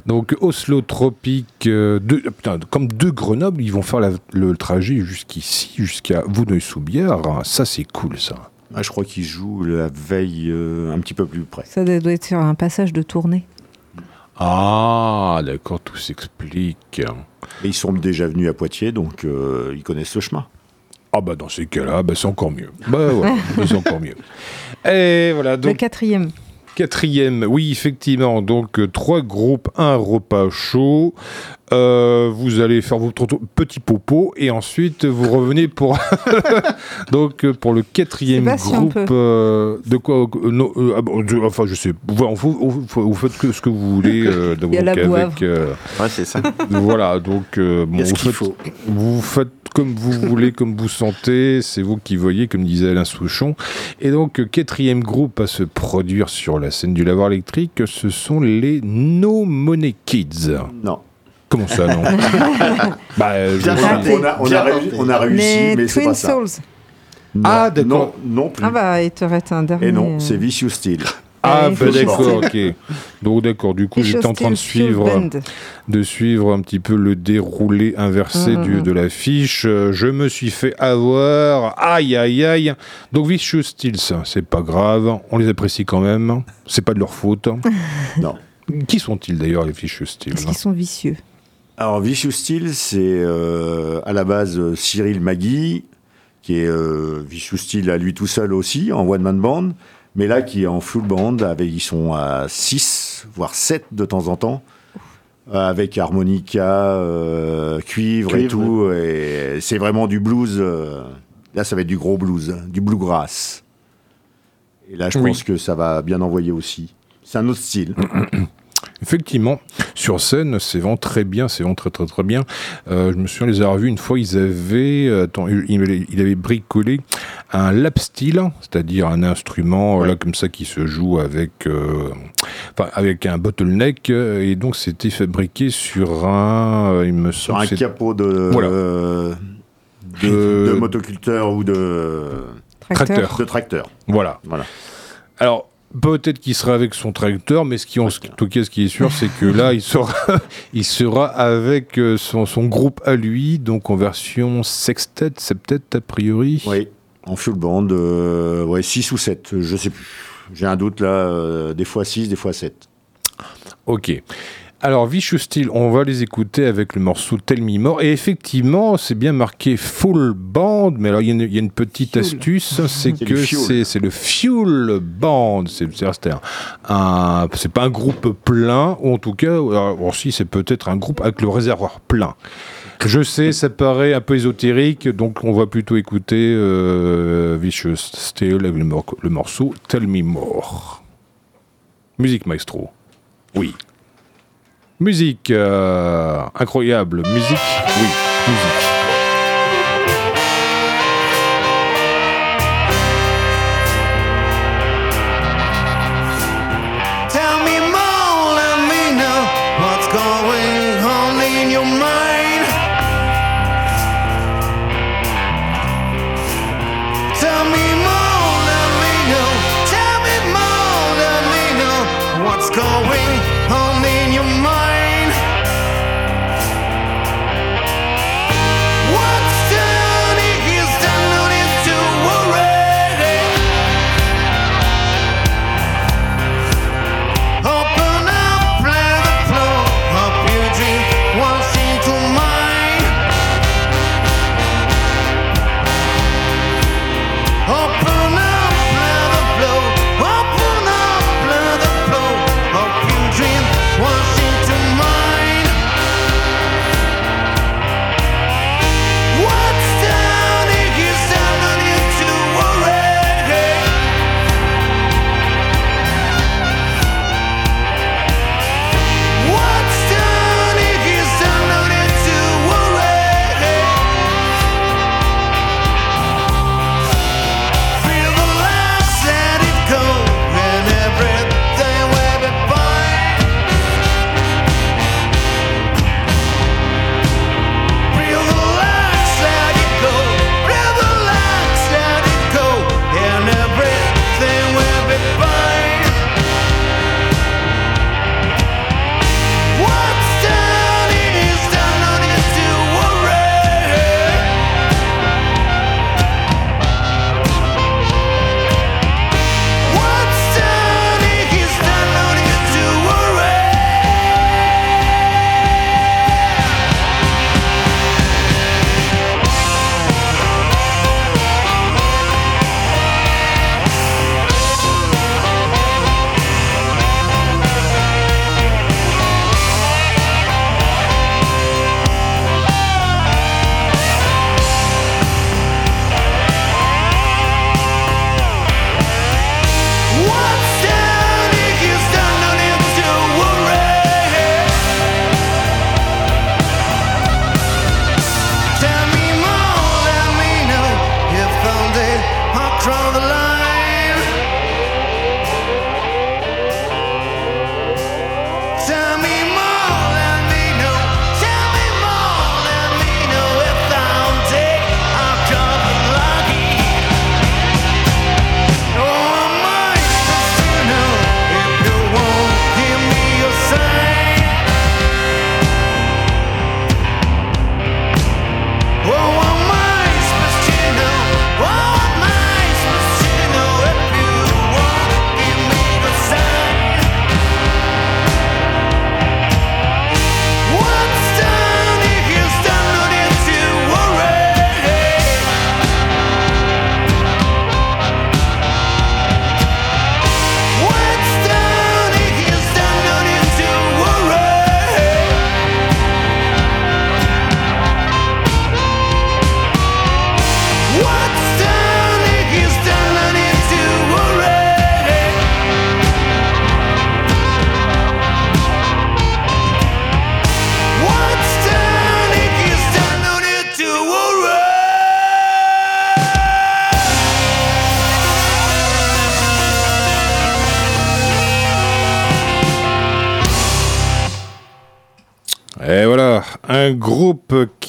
Donc Oslo Tropique, euh, de, putain, comme de Grenoble, ils vont faire la- le trajet jusqu'ici, jusqu'à Vouneuil-sous-Bière. Ça c'est cool ça. Ah, je crois qu'ils jouent la veille euh, un petit peu plus près. Ça doit être sur un passage de tournée. Ah d'accord, tout s'explique. Et ils sont déjà venus à Poitiers, donc euh, ils connaissent le chemin. Ah bah dans ces cas-là, bah, c'est encore mieux. Bah ouais, c'est encore mieux. Et voilà, Le donc quatrième. quatrième, oui effectivement, donc euh, trois groupes, un repas chaud. Euh, vous allez faire votre petit popo et ensuite vous revenez pour donc euh, pour le quatrième groupe euh, de quoi euh, non, euh, ah bon, je- enfin je sais vous, vous, vous- vous faites que ce que vous voulez euh, Il y a la donc, boivre. avec, euh, Ouais, c'est ça. voilà donc euh, bon, vous faites- faut? vous faites comme vous voulez, comme vous sentez, c'est vous qui voyez, comme disait Alain Souchon. Et donc, quatrième groupe à se produire sur la scène du lavoir électrique, ce sont les No Money Kids. Non. Comment ça, non Bah, euh, je. On a, on a Bien réussi, on a réussi, Les mais c'est Twin pas ça. Souls. Non, Ah, d'accord. Non, non plus. Ah bah, il te reste un dernier. Et non, euh, c'est Vicious Steel. Ah, il bah d'accord, ok. Donc d'accord, du coup, j'étais en train de Steel suivre, de suivre un petit peu le déroulé inversé Mhm. du, de l'affiche. Euh, Je me suis fait avoir. Aïe, aïe, aïe. Donc Vicious Steels, c'est pas grave. On les apprécie quand même. C'est pas de leur faute. Non. Qui sont-ils d'ailleurs, les Vicious Steels Parce qu'ils sont vicieux. Alors, Vicious Steel, c'est euh, à la base euh, Cyril Magui, qui est euh, Vicious Steel à lui tout seul aussi, en one-man band, mais là qui est en full band, avec, ils sont à 6, voire 7 de temps en temps, euh, avec harmonica, euh, cuivre, et tout, et c'est vraiment du blues. euh, là, ça va être du gros blues, du bluegrass. Et là, je Oui. pense que ça va bien envoyer aussi. C'est un autre style. Effectivement, sur scène, c'est vraiment très bien, c'est vraiment très très très bien. Euh, je me souviens les avoir vus une fois, ils avaient, euh, attends, il, il- il avait bricolé un lap steel, c'est-à-dire un instrument euh, là comme ça qui se joue avec, euh, enfin, avec un bottleneck, et donc c'était fabriqué sur un, euh, il me Sur semble, un capot de, Voilà. euh, de, De- de motoculteur ou de, Tracteur. Tracteur. de tracteur. voilà. Voilà. Alors. Peut-être qu'il sera avec son tracteur, mais ce qui, en tout cas, ce qui est sûr, c'est que là, il sera, il sera avec euh, son, son groupe à lui, donc en version sextet, septet a priori. Oui, en full band, euh, ouais, 6 ou 7, je sais plus. J'ai un doute là, euh, des fois 6, des fois 7. Ok. Alors, Vicious Steel, on va les écouter avec le morceau Tell Me More. Et effectivement, c'est bien marqué full band, mais alors il y, a une- il y a une petite Fuel. astuce, c'est C'est que c'est le fuel band. C'est un, c'est pas un groupe plein, ou en tout cas, alors, alors si c'est peut-être un groupe avec le réservoir plein. Je sais, ça paraît un peu ésotérique, donc on va plutôt écouter euh, Vicious Steel avec le, mor- le morceau Tell Me More. Musique maestro. Oui. Musique euh, incroyable. Musique, oui, musique.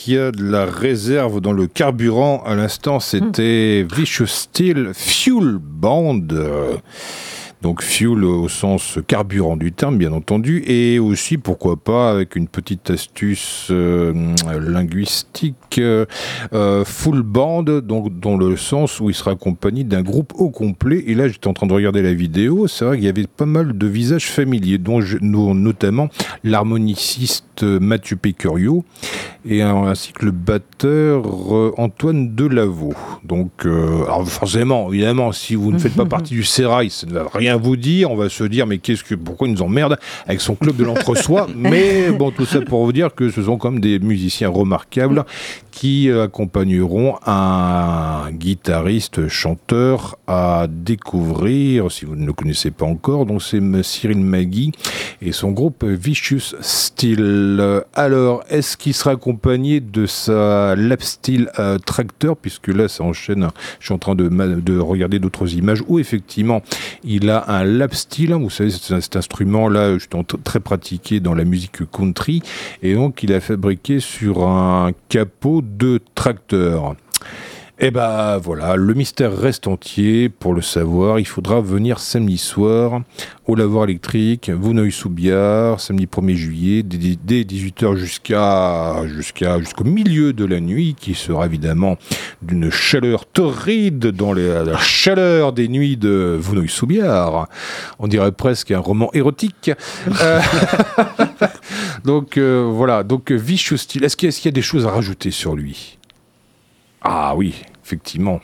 Qui a de la réserve dans le carburant. À l'instant, c'était Vicious Steel Fuel Band. Donc fuel au sens carburant du terme, bien entendu, et aussi, pourquoi pas, avec une petite astuce euh, linguistique, euh, full band, donc dans le sens où il sera accompagné d'un groupe au complet. Et là, j'étais en train de regarder la vidéo, c'est vrai qu'il y avait pas mal de visages familiers, dont je- notamment l'harmoniciste Mathieu Pécurio, et ainsi que le batteur euh, Antoine Delaveau. Donc, euh, alors forcément, évidemment, si vous ne faites pas partie du Sérail, ça ne va rien vous dire. On va se dire, mais qu'est-ce que, pourquoi il nous emmerde avec son club de l'entre-soi Mais bon, tout ça pour vous dire que ce sont comme des musiciens remarquables qui euh, accompagneront un guitariste chanteur à découvrir, si vous ne le connaissez pas encore. Donc, c'est Cyril Magui et son groupe Vicious Steel. Alors, est-ce qu'il sera accompagné de sa lap steel euh, tracteur, puisque là, ça enchaîne. Je suis en train de, regarder d'autres images où effectivement, il a un lap steel. hein, vous savez, c'est cet instrument-là, justement, t- très pratiqué dans la musique country, et donc il a fabriqué sur un capot de tracteur. Eh ben voilà, le mystère reste entier. Pour le savoir, il faudra venir samedi soir au lavoir électrique, Vouneuil-sous-Biard, samedi 1er juillet, dès, dès 18h jusqu'à jusqu'à jusqu'au milieu de la nuit, qui sera évidemment d'une chaleur torride dans la chaleur des nuits de Vouneuil-sous-Biard. On dirait presque un roman érotique. Euh, donc euh, voilà, donc euh, y, a- est-ce qu'il y a des choses à rajouter sur lui? Ah oui, effectivement.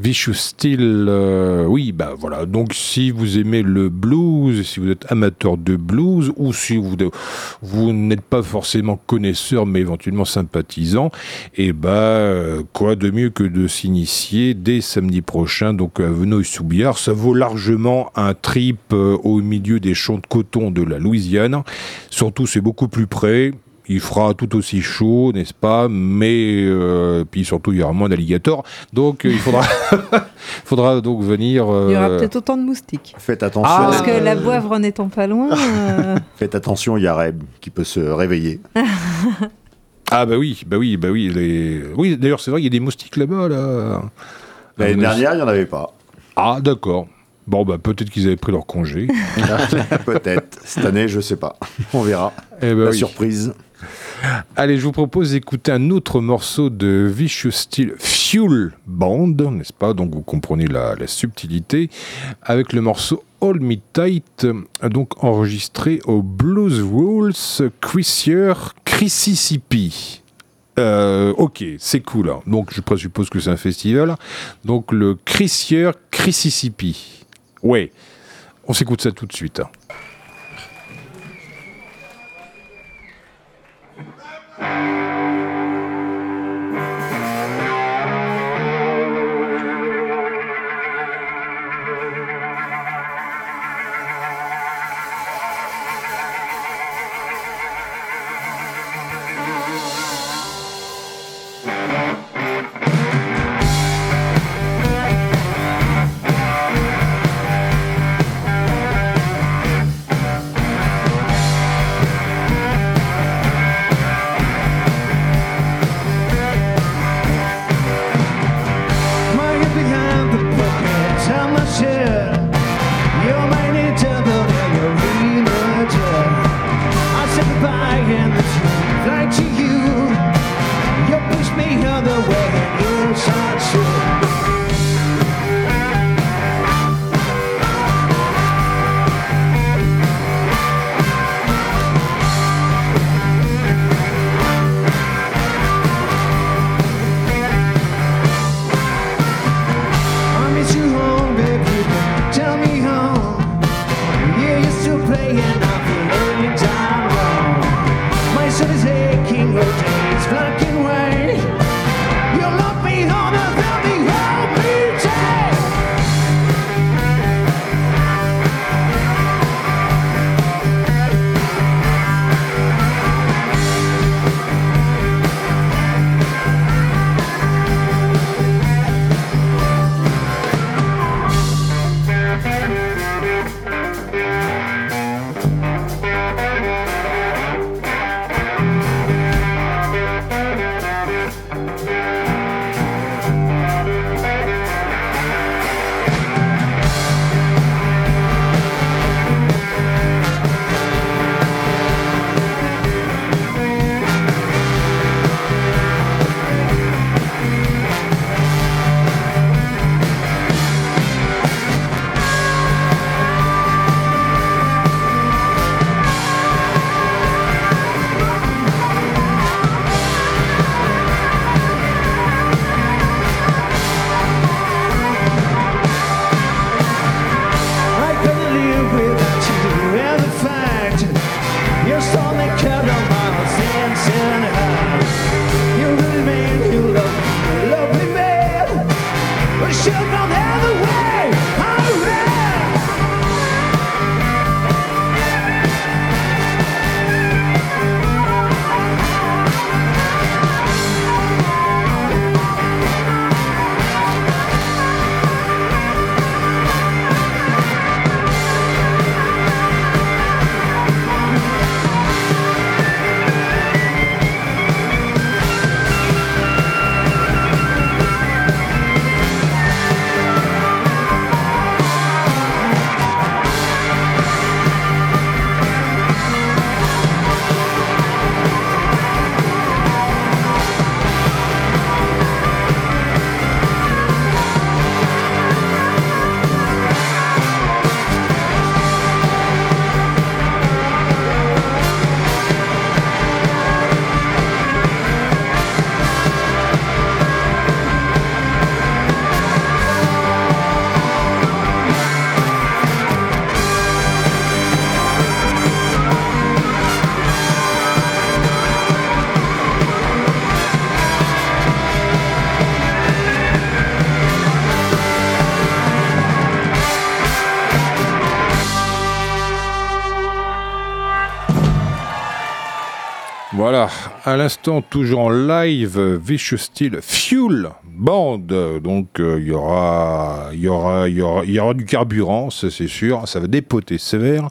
Vicious Steel, euh, oui, bah voilà. Donc si vous aimez le blues, si vous êtes amateur de blues, ou si vous, n'êtes pas forcément connaisseur, mais éventuellement sympathisant, et bah euh, quoi de mieux que de s'initier dès samedi prochain, donc à Venoy-sous-Biard. Ça vaut largement un trip euh, au milieu des champs de coton de la Louisiane. Surtout, c'est beaucoup plus près. Il fera tout aussi chaud, n'est-ce pas? Mais euh, puis surtout, il y aura moins d'alligators. Donc, euh, il faudra, faudra donc venir. Il y aura euh, peut-être autant de moustiques. Faites attention. Ah, Parce que euh, la boivre n'étant pas loin. euh, Faites attention, il y a Reb qui peut se réveiller. Ah bah oui, bah oui, bah oui. Les... Oui, d'ailleurs, c'est vrai, il y a des moustiques là-bas, là. L'année Ah, dernière, il n'y en avait pas. Ah, d'accord. Bon, bah peut-être qu'ils avaient pris leur congé. Peut-être. Cette année, je sais pas. On verra. Eh ben La oui. surprise. Allez, je vous propose d'écouter un autre morceau de Vicious Steel Fuel Band, n'est-ce pas? Donc vous comprenez la, la subtilité, avec le morceau All Me Tight, donc enregistré au Blues Rules Christier Mississippi. Euh, ok, c'est cool. hein. Donc je présuppose que c'est un festival. Donc le Christier Mississippi. Ouais, on s'écoute ça tout de suite. À l'instant, toujours en live, Vicious Steel Fuel Band. Donc, euh, il y aura, y aura, y aura, du carburant, c'est sûr. Ça va dépoter sévère.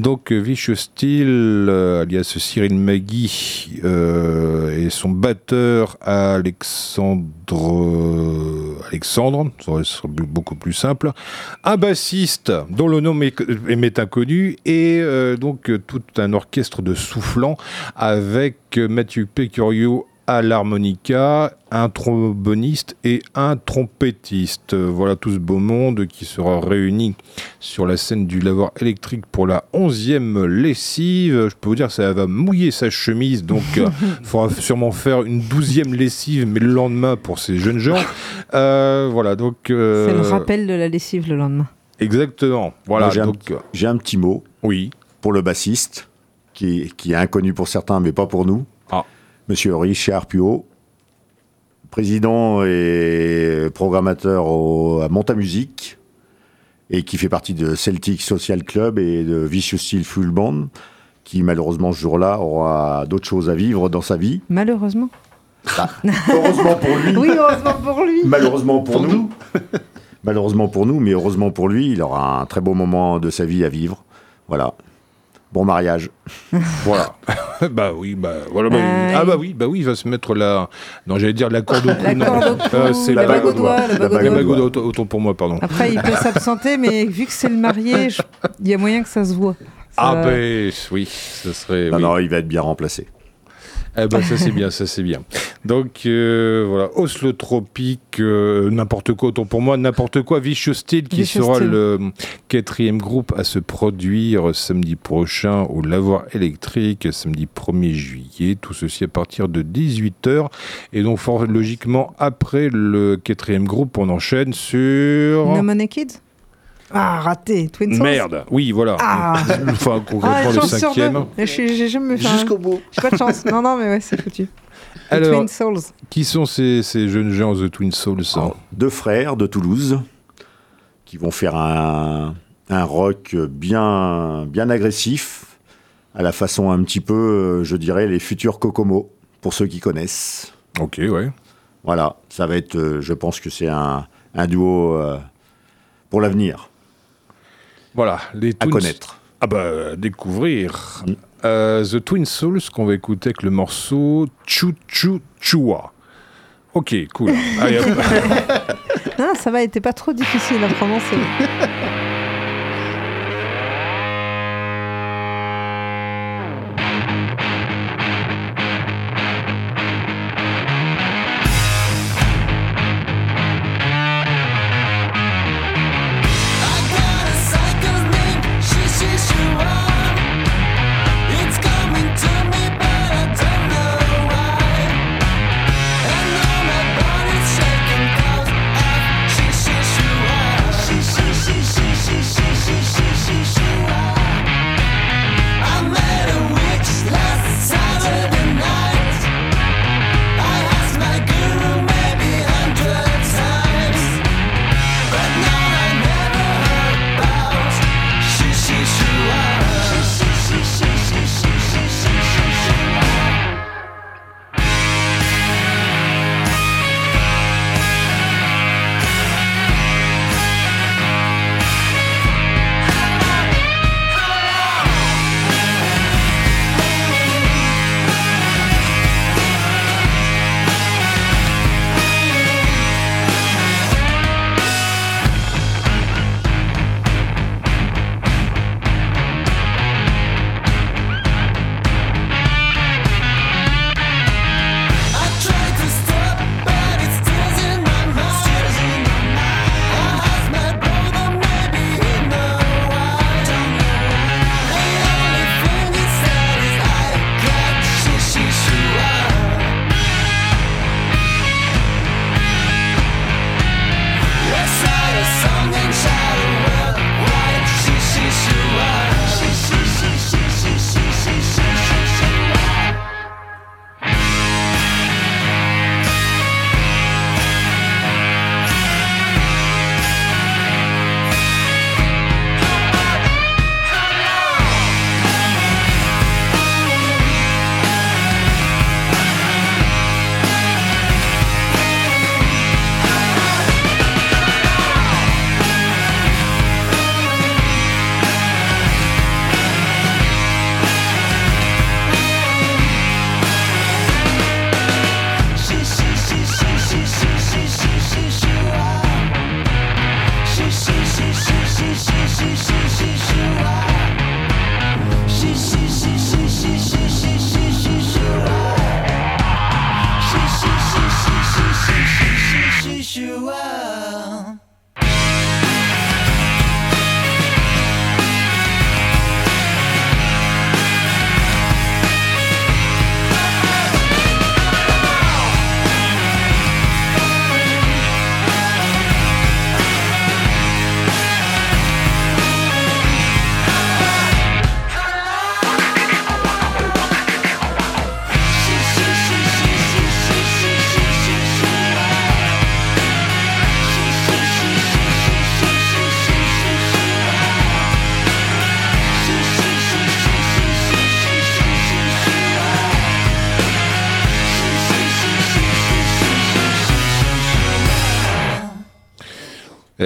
Donc, euh, Vicious Steel, euh, alias Cyril Magui, et son batteur Alexandre, Alexandre, ça serait beaucoup plus simple. Un bassiste dont le nom m'est inconnu et donc tout un orchestre de soufflants avec Mathieu Pecurio à l'harmonica, un tromboniste et un trompettiste. Euh, Voilà tout ce beau monde qui sera réuni sur la scène du lavoir électrique pour la onzième lessive. Je peux vous dire que ça va mouiller sa chemise, donc il faudra sûrement faire une douzième lessive, mais le lendemain pour ces jeunes gens. Euh, voilà, donc... euh, C'est le rappel de la lessive le lendemain. Exactement. Voilà, j'ai un donc... euh, J'ai un petit mot Oui. pour le bassiste, qui, qui est inconnu pour certains, mais pas pour nous. Monsieur Richard Puot, président et programmateur au- à Montamusique, et qui fait partie de Celtic Social Club et de Vicious Steel Full Band, qui malheureusement ce jour-là aura d'autres choses à vivre dans sa vie. Malheureusement. Heureusement pour lui. Oui, heureusement pour lui. Malheureusement pour, nous. Malheureusement pour nous, mais heureusement pour lui, il aura un très beau moment de sa vie à vivre. Voilà. Bon mariage. Voilà. bah oui, bah voilà. bah, Ah, ah oui. bah oui, bah oui, il va se mettre la. Non, j'allais dire la corde au cou. La non. Euh, c'est la la bague au doigt, la bague au doigt. autant, pour moi, pardon. Après, il peut s'absenter, mais vu que c'est le marié, je- il y a moyen que ça se voit. Ça Ah va- ben oui, ça serait. Non, oui. non, il va être bien remplacé. Eh ben ça c'est bien, ça c'est bien. Donc euh, voilà, Oslo Tropique, euh, n'importe quoi, autant pour moi, n'importe quoi, Vicious Steel qui Vicious sera Steel. le quatrième groupe à se produire samedi prochain au Lavoir électrique, samedi 1er juillet, tout ceci à partir de 18h. Et donc fort logiquement, après le quatrième groupe, on enchaîne sur... No Money Kids? Ah, raté. Twin Souls Merde, oui voilà. Ah. Enfin Ah, concrètement le cinquième. Je suis- J'ai jamais Jusqu'au bout. J'ai pas de chance. Non, non, mais ouais, c'est foutu. The Alors, Twin Souls. qui sont ces, ces jeunes gens The Twin Souls hein Deux frères de Toulouse qui vont faire un, un rock bien, bien agressif, à la façon un petit peu, je dirais, les futurs Kokomo, pour ceux qui connaissent. Ok, ouais. Voilà, ça va être, euh, je pense que c'est un, un duo euh, pour l'avenir, Voilà, les à connaître. Ah bah, à découvrir. Mm. Euh, The Twin Souls qu'on va écouter avec le morceau Chou Chou Chua. Ok, cool. Allez. Ah, ça va, il était pas trop difficile à prononcer.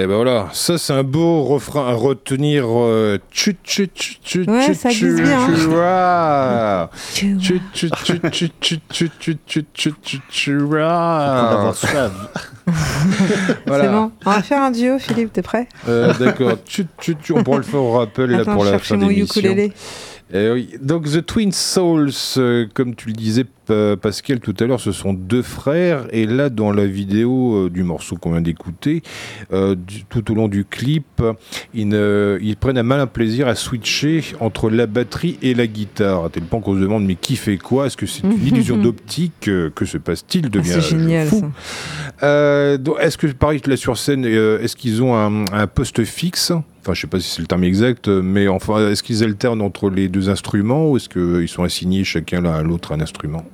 Et ben voilà, ça c'est un beau refrain à retenir. euh, Ouais, ça hein. Voilà. C'est bon. On va faire un duo, Philippe, t'es prêt Euh, D'accord, on pourra le faire au rappel là, Attends, pour la fin d'émission. Eh oui. Donc The Twin Souls, euh, comme tu le disais Pascal tout à l'heure, ce sont deux frères et là dans la vidéo euh, du morceau qu'on vient d'écouter, euh, tout au long du clip, ils, ne- ils prennent un malin plaisir à switcher entre la batterie et la guitare. À tel point qu'on se demande mais qui fait quoi? Est-ce que c'est une illusion d'optique? Euh, Que se passe-t-il? Ah, Devient c'est génial, fou. Euh, est-ce que, pareil, là sur scène, euh, est-ce qu'ils ont un, un poste fixe? Enfin, je sais pas si c'est le terme exact, euh, mais enfin, est-ce qu'ils alternent entre les deux instruments ou est-ce qu'ils sont assignés chacun l'un à l'autre un instrument?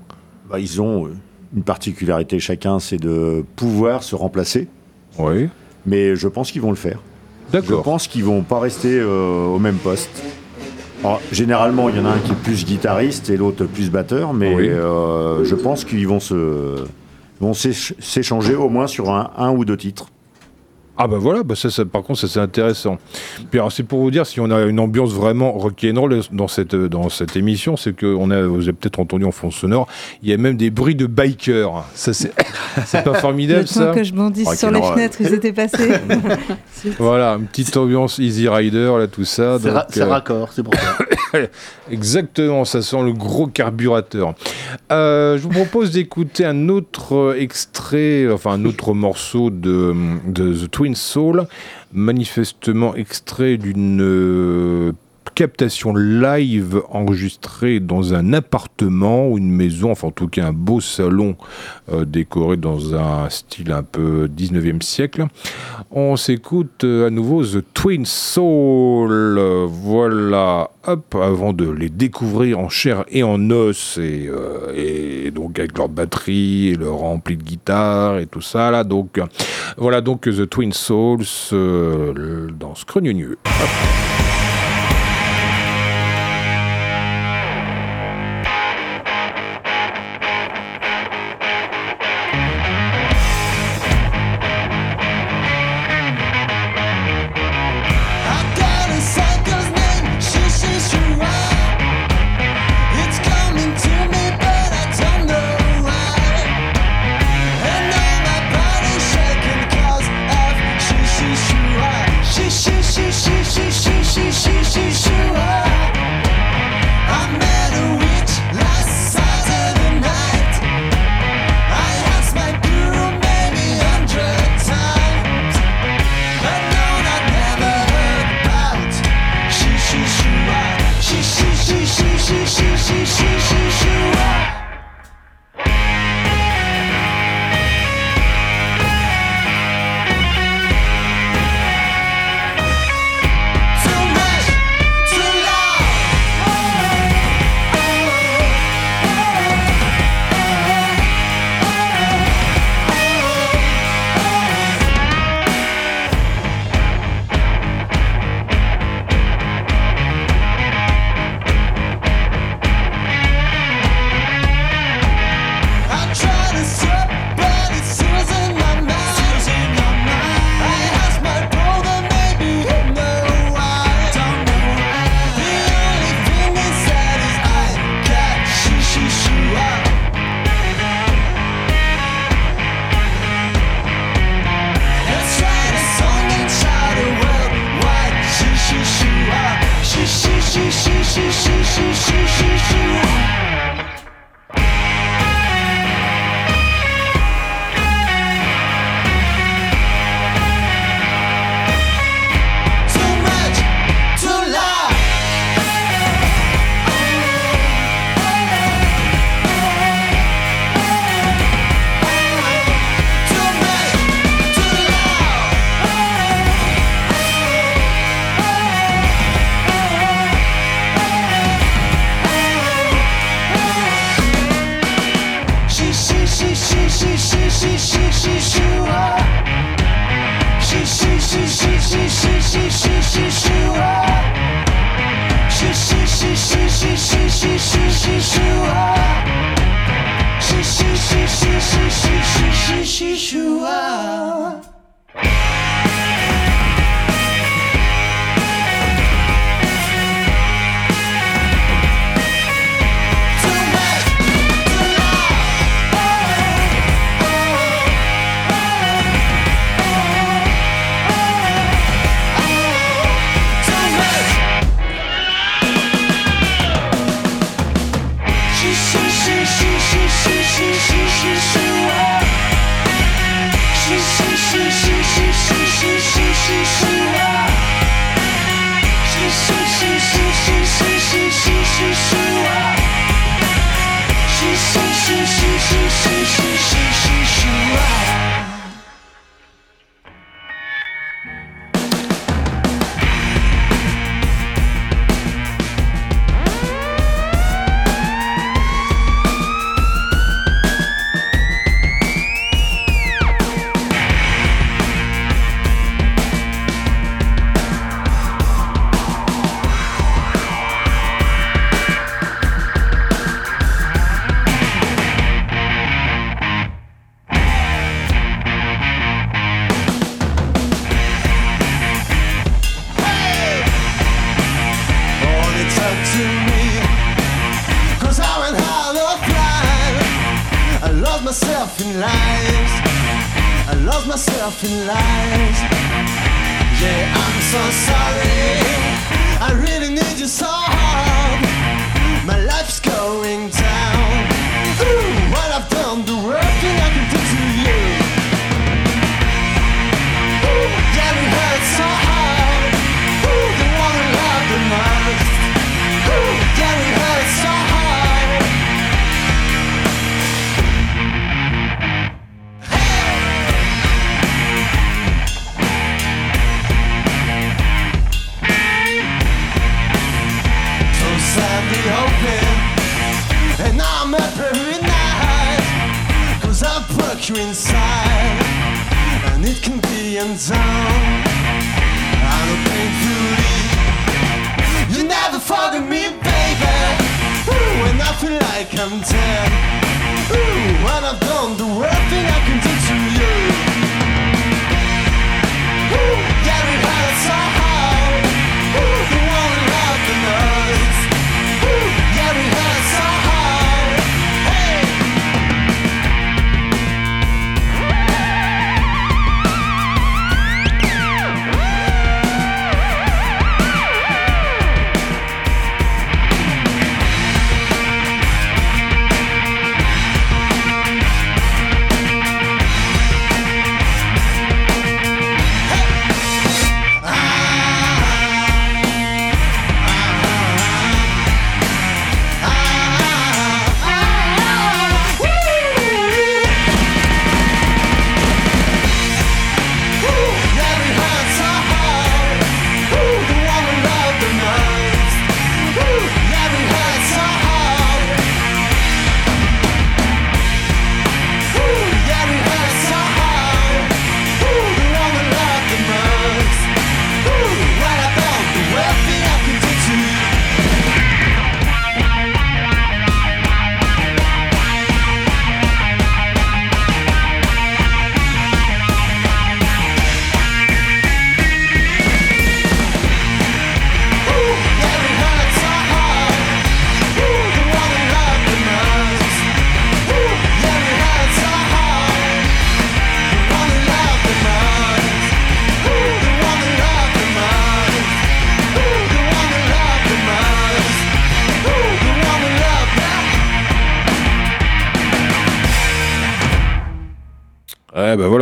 Bah, ils ont euh, une particularité chacun, c'est de pouvoir se remplacer. Oui. Mais je pense qu'ils vont le faire. Je D'accord. pense qu'ils vont pas rester euh, au même poste. Alors, généralement, il y en a un qui est plus guitariste et l'autre plus batteur, mais Oui. euh, je pense qu'ils vont se vont s'éch- s'échanger au moins sur un, un ou deux titres. Ah bah voilà, bah ça, ça, par contre ça c'est intéressant. Puis alors c'est pour vous dire si on a une ambiance vraiment rock'n'roll dans cette dans cette émission, c'est que on a vous avez peut-être entendu en fond sonore, il y a même des bruits de bikers. Ça c'est c'est pas formidable Le temps ça. que je bondisse sur les fenêtres, ils étaient passés. Voilà, une petite ambiance Easy Rider là tout ça. C'est ra- euh, raccord, c'est pour ça. Exactement, ça sent le gros carburateur. Euh, je vous propose d'écouter un autre euh, extrait, enfin un autre morceau de, de The Twin Soul, manifestement extrait d'une euh, captation live enregistrée dans un appartement ou une maison, enfin en tout cas un beau salon euh, décoré dans un style un peu 19e siècle. On s'écoute euh, à nouveau The Twin Soul. Voilà, hop, avant de les découvrir en chair et en os, et, euh, donc avec leur batterie, et leur ampli de guitare et tout ça là. Donc voilà donc The Twin Souls dans Scrognonieux. I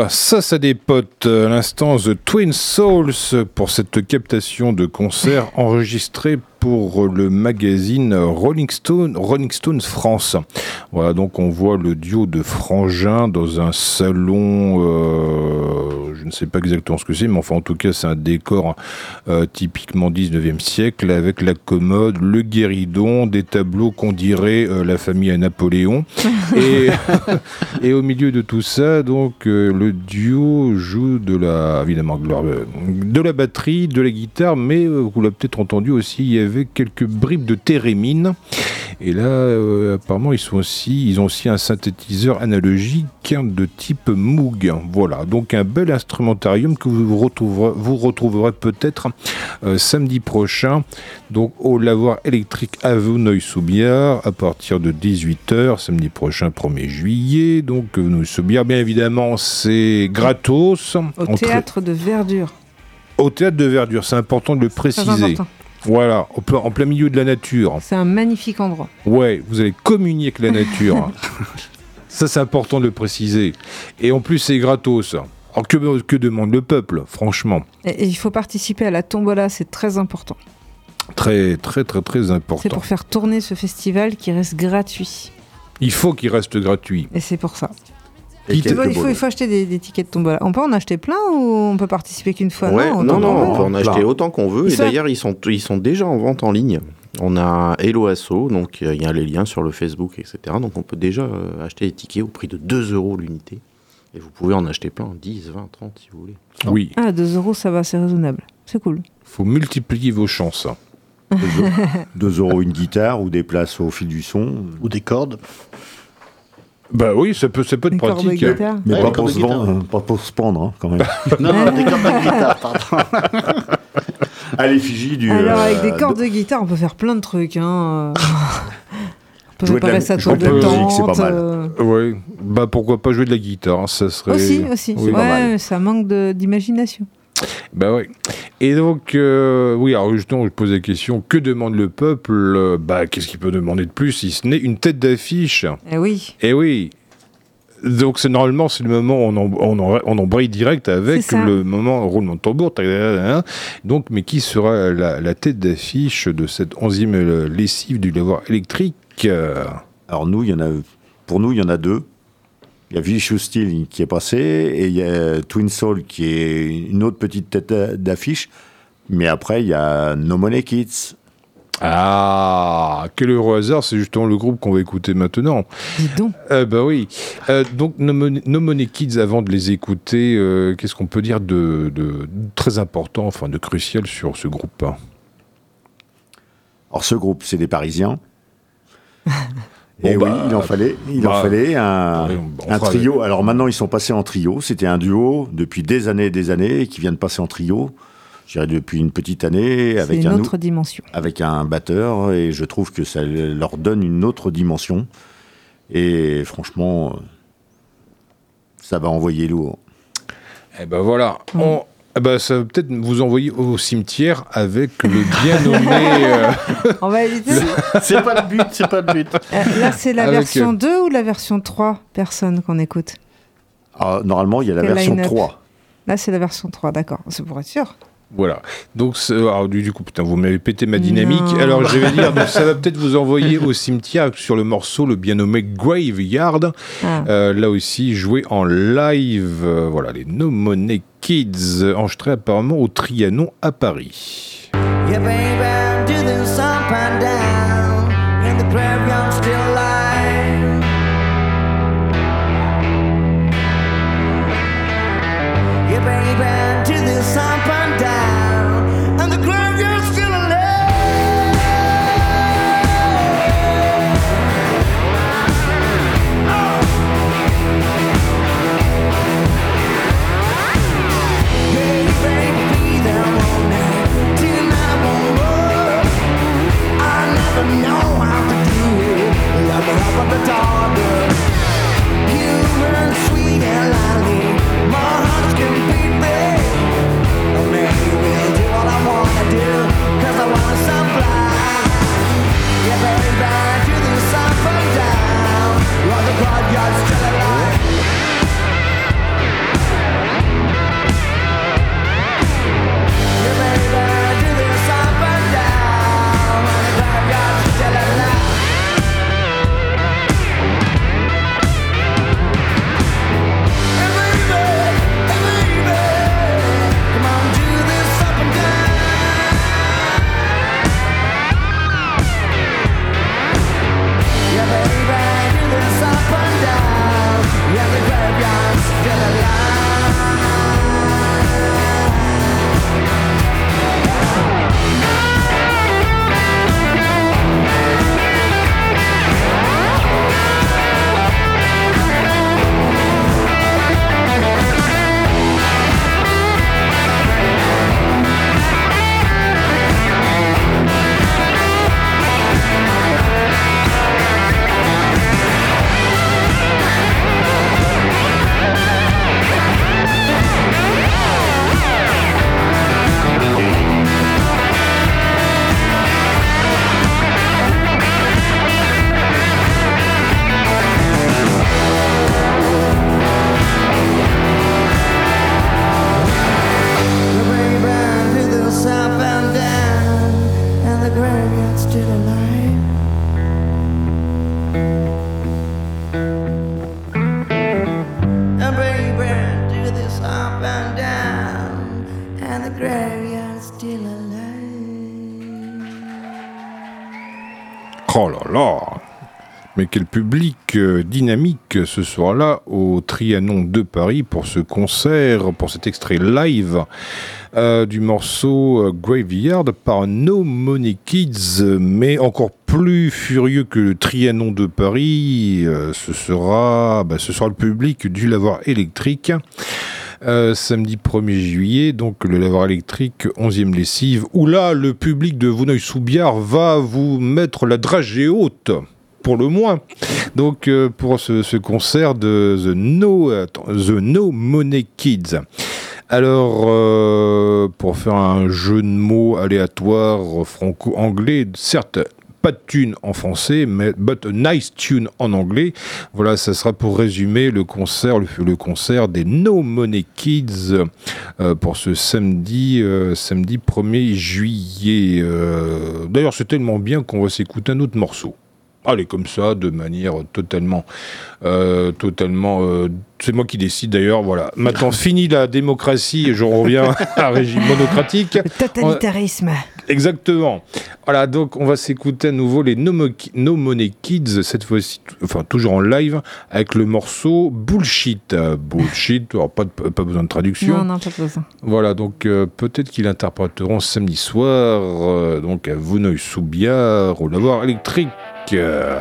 ça, ça des potes. À l'instant, The Twin Souls pour cette captation de concert enregistrée pour le magazine Rolling Stone, Rolling Stones France. Voilà, donc on voit le duo de frangins dans un salon, euh, je ne sais pas exactement ce que c'est, mais enfin en tout cas c'est un décor euh, typiquement 19e siècle avec la commode, le guéridon, des tableaux qu'on dirait euh, la famille à Napoléon. et, et au milieu de tout ça, donc euh, le duo joue de la, évidemment, de la, batterie, de la guitare, mais vous l'avez peut-être entendu aussi, il y avait quelques bribes de thérémine. Et là, euh, apparemment, ils, sont aussi, ils ont aussi un synthétiseur analogique de type Moog. Voilà, donc un bel instrumentarium que vous retrouverez, vous retrouverez peut-être euh, samedi prochain, donc au lavoir électrique à Vouneuil-sous-Biard, à partir de 18h, samedi prochain, 1er juillet. Donc, Vouneuil-sous-Biard, bien évidemment, c'est gratos. Au théâtre de verdure. Au théâtre de verdure, c'est important de le préciser. Voilà, en plein milieu de la nature. C'est un magnifique endroit. Ouais, vous allez communier avec la nature. ça, c'est important de le préciser. Et en plus, c'est gratos. Alors que, que demande le peuple, franchement? Et, et il faut participer à la tombola, c'est très important. Très, très, très, très C'est important. pour faire tourner ce festival qui reste gratuit. Il faut qu'il reste gratuit. Et c'est pour ça. Et Il faut, quelques il faut- bolos. il faut acheter des, des tickets de tombola. On peut en acheter plein ou on peut participer qu'une fois Ouais, non, non, on peut en acheter Plein. autant qu'on veut. Ils Et d'ailleurs, ils sont, ils sont déjà en vente en ligne. On a Hello Asso, donc euh, il y a les liens sur le Facebook, etc. Donc on peut déjà euh, acheter les tickets au prix de 2 euros l'unité. Et vous pouvez en acheter plein, 10, 20, 30 si vous voulez. Oui, Ah, 2 euros, ça va, c'est raisonnable. C'est cool. faut multiplier vos chances. 2 euros une guitare ou des places au fil du son. Ou des cordes. Bah oui, ça peut, ça peut être Une corde de pratique. hein. Mais Ouais, pas, pour se vendre, pas pour se pendre, hein, quand même. Non, non, des cordes de guitare, pardon. à l'effigie du. Alors, euh, avec des de- cordes de guitare, on peut faire plein de trucs. Hein. on peut Jouer de la- préparer sa jouer tour de de la musique, c'est tente. pas mal. euh, Ouais, bah pourquoi pas jouer de la guitare, ça serait... Aussi, aussi. Oui. pas mal. Ouais, ça manque d'imagination. Bah ouais. Et donc, euh, oui, alors justement, je pose la question, que demande le peuple Euh, Bah, qu'est-ce qu'il peut demander de plus, si ce n'est une tête d'affiche? Eh oui. Eh oui donc c'est normalement c'est le moment où on, en- on, en- on embraye direct avec le moment roulement de tambour. Donc mais qui sera la, la tête d'affiche de cette onzième euh, lessive du lavoir électrique? Alors nous, il y en a, pour nous, il y en a deux. Il y a Vicious Steel qui est passé et il y a Twin Soul qui est une autre petite tête d'affiche. Mais après, il y a No Money Kids. Ah, quel heureux hasard, c'est justement le groupe qu'on va écouter maintenant. Dis donc. Euh, bah oui. Euh, donc, No Money, No Money Kids, avant de les écouter, euh, qu'est-ce qu'on peut dire de, de très important, enfin de crucial sur ce groupe? Alors ce groupe, c'est des Parisiens. et Bon, oui, bah, il en fallait, il bah, en fallait un, fera trio. Alors maintenant, ils sont passés en trio. C'était un duo depuis des années et des années et qui vient de passer en trio. Je dirais depuis une petite année avec une un, autre dimension. avec un batteur et je trouve que ça leur donne une autre dimension. Et franchement, ça va envoyer lourd. Eh ben voilà. On- eh ben, ça va peut-être vous envoyer au cimetière avec le bien nommé. euh, On va éviter. C'est pas le but, c'est pas le but. Euh, là, c'est la Avec, version euh, 2 ou la version 3 personnes qu'on écoute? Ah, normalement, il y a la Quel version line-up? 3. Là, c'est la version 3, d'accord. C'est pour être sûr. Voilà. Donc, alors, du, du coup, putain, vous m'avez pété ma dynamique. Non. Alors, je vais dire, donc, ça va peut-être vous envoyer au cimetière sur le morceau, le bien nommé Graveyard. Ah. Euh, là aussi, joué en live. Euh, voilà, les No Money Kids, enregistrés apparemment au Trianon à Paris. Yeah, baby, mais quel public euh, dynamique ce soir-là au Trianon de Paris pour ce concert, pour cet extrait live euh, du morceau euh, Graveyard par No Money Kids, mais encore plus furieux que le Trianon de Paris, ce sera, bah, ce sera le public du lavoir électrique. Samedi 1er juillet, donc le lavoir électrique 11e lessive, où là, le public de Vouneuil-sous-Biard va vous mettre la dragée haute pour le moins. Donc euh, pour ce, ce concert de The No, The no Money Kids. Alors, euh, pour faire un jeu de mots aléatoire franco-anglais, certes, pas de tune en français, mais but a nice tune en anglais. Voilà, ça sera pour résumer le concert, le, concert des No Money Kids euh, pour ce samedi, samedi 1er juillet. D'ailleurs, c'est tellement bien qu'on va s'écouter un autre morceau. Allez, comme ça, de manière totalement, euh, totalement. euh, c'est moi qui décide d'ailleurs. Voilà. Maintenant, fini la démocratie et je reviens à un régime monocratique. Le totalitarisme. Exactement. Voilà, donc on va s'écouter à nouveau les No, Mo- No Money Kids, cette fois-ci, enfin toujours en live, avec le morceau Bullshit. Euh, bullshit, alors pas, de- pas besoin de traduction. Non, non, pas besoin. Voilà, donc euh, peut-être qu'ils l'interpréteront samedi soir, euh, donc à Vouneuil-sous-Biard, au lavoir électrique. Euh,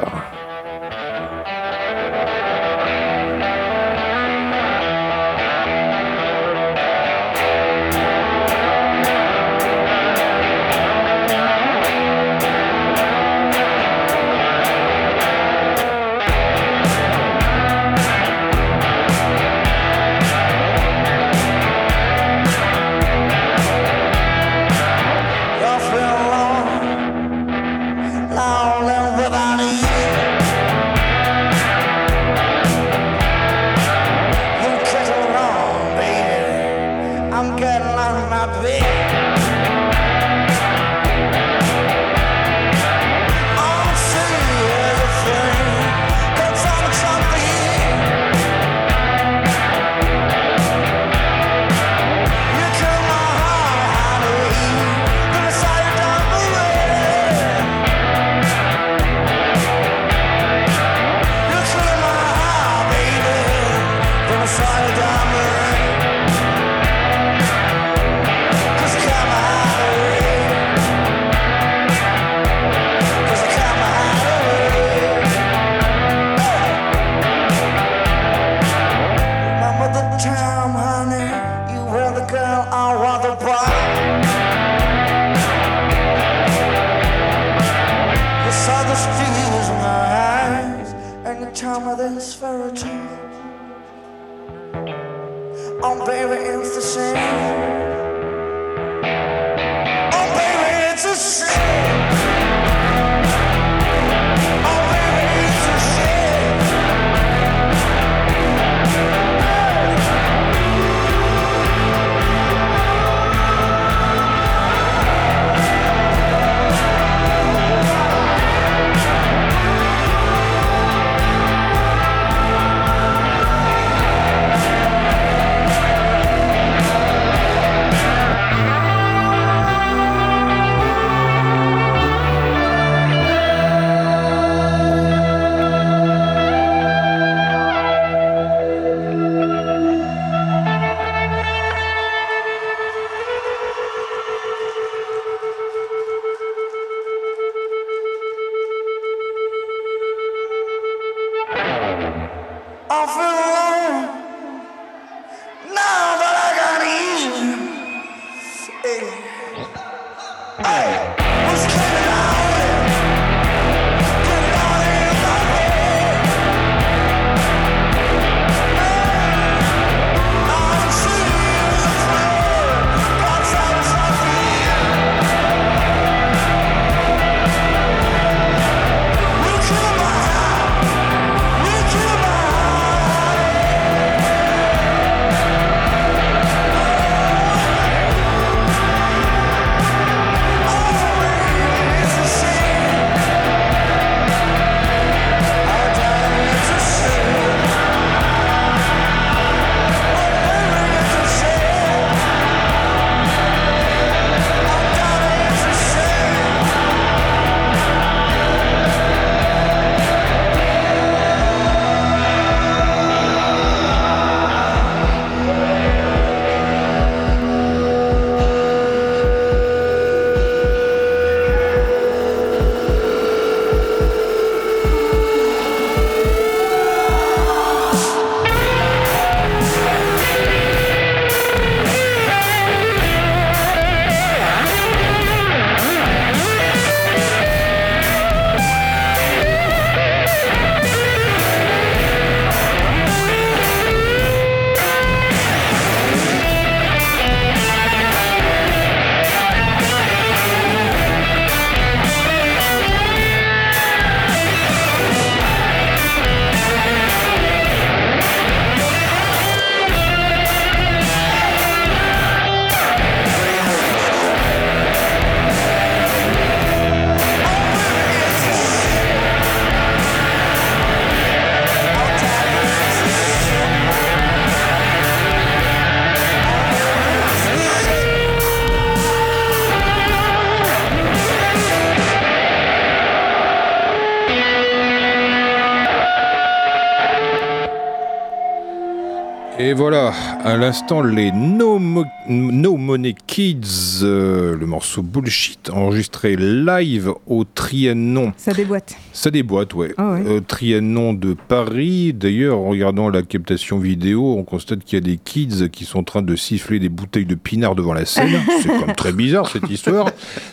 Et voilà, à l'instant, les No, Mo- No Money Kids, euh, le morceau Bullshit, enregistré live au Trianon. Ça déboîte. Ça déboîte, ouais. Ouais. Euh, Trianon de Paris. D'ailleurs, en regardant la captation vidéo, on constate qu'il y a des kids qui sont en train de siffler des bouteilles de pinard devant la scène. C'est comme très bizarre cette histoire.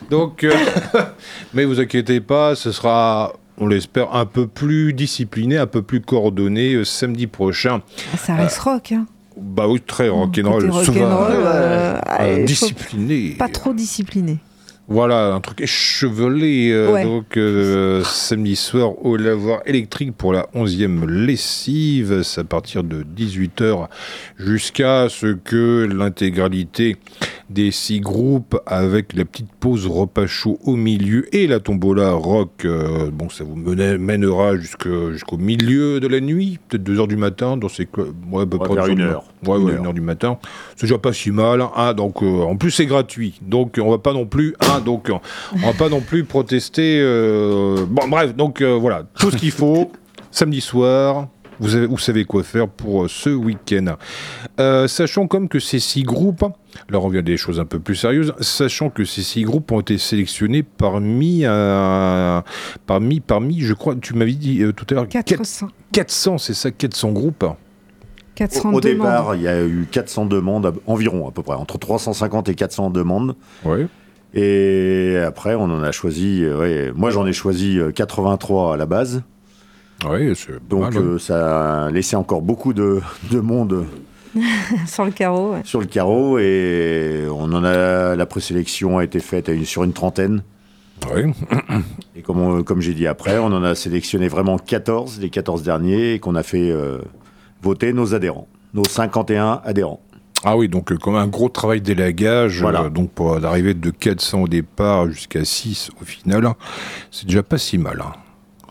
Donc, euh, mais vous inquiétez pas, ce sera. On l'espère un peu plus discipliné, un peu plus coordonné euh, samedi prochain. Ah, Ça reste rock. Hein. Bah oui, très rock'n'roll, Côté souvent euh, euh, allez, discipliné. Pas trop discipliné. Voilà, un truc échevelé. euh, Ouais. Donc, euh, samedi soir au lavoir électrique pour la 11e lessive. C'est à partir de 18h jusqu'à ce que l'intégralité des six groupes, avec la petite pause repas chaud au milieu et la tombola rock, euh, bon, ça vous mènera jusqu'au milieu de la nuit, peut-être 2h du matin, dans ces. Ouais, peu On va faire une heure. Ouais, Une ouais, heure. une heure du matin. C'est déjà pas si mal. hein, donc, euh, en plus, c'est gratuit. Donc, on va pas non plus. hein, donc, on va pas non plus protester. euh, Bon, bref. Donc, euh, voilà. Tout ce qu'il faut. samedi soir. Vous, avez, vous savez quoi faire pour euh, ce week-end. Euh, sachant comme que ces six groupes, là on revient à des choses un peu plus sérieuses, sachant que ces six groupes ont été sélectionnés parmi, euh, parmi, parmi je crois, tu m'avais dit euh, tout à l'heure, 400. 400, c'est ça, 400 groupes. 400 Au, au départ, il y a eu 400 demandes, environ à peu près, entre 350 et 400 demandes. Ouais. Et après, on en a choisi, euh, ouais, moi j'en ai choisi euh, 83 à la base. Ouais, c'est pas Donc mal, hein. euh, ça a laissé encore beaucoup de, de monde Sur le carreau, ouais. sur le carreau et on en a la présélection a été faite à une- sur une trentaine. Ouais. Et comme, on- comme j'ai dit après, on en a sélectionné vraiment 14, les 14 derniers, et qu'on a fait euh, voter nos adhérents, nos 51 adhérents. Ah oui, donc euh, comme un gros travail d'élagage, Voilà. euh, donc pour arriver de 400 au départ jusqu'à 6 au final, c'est déjà pas si mal. hein.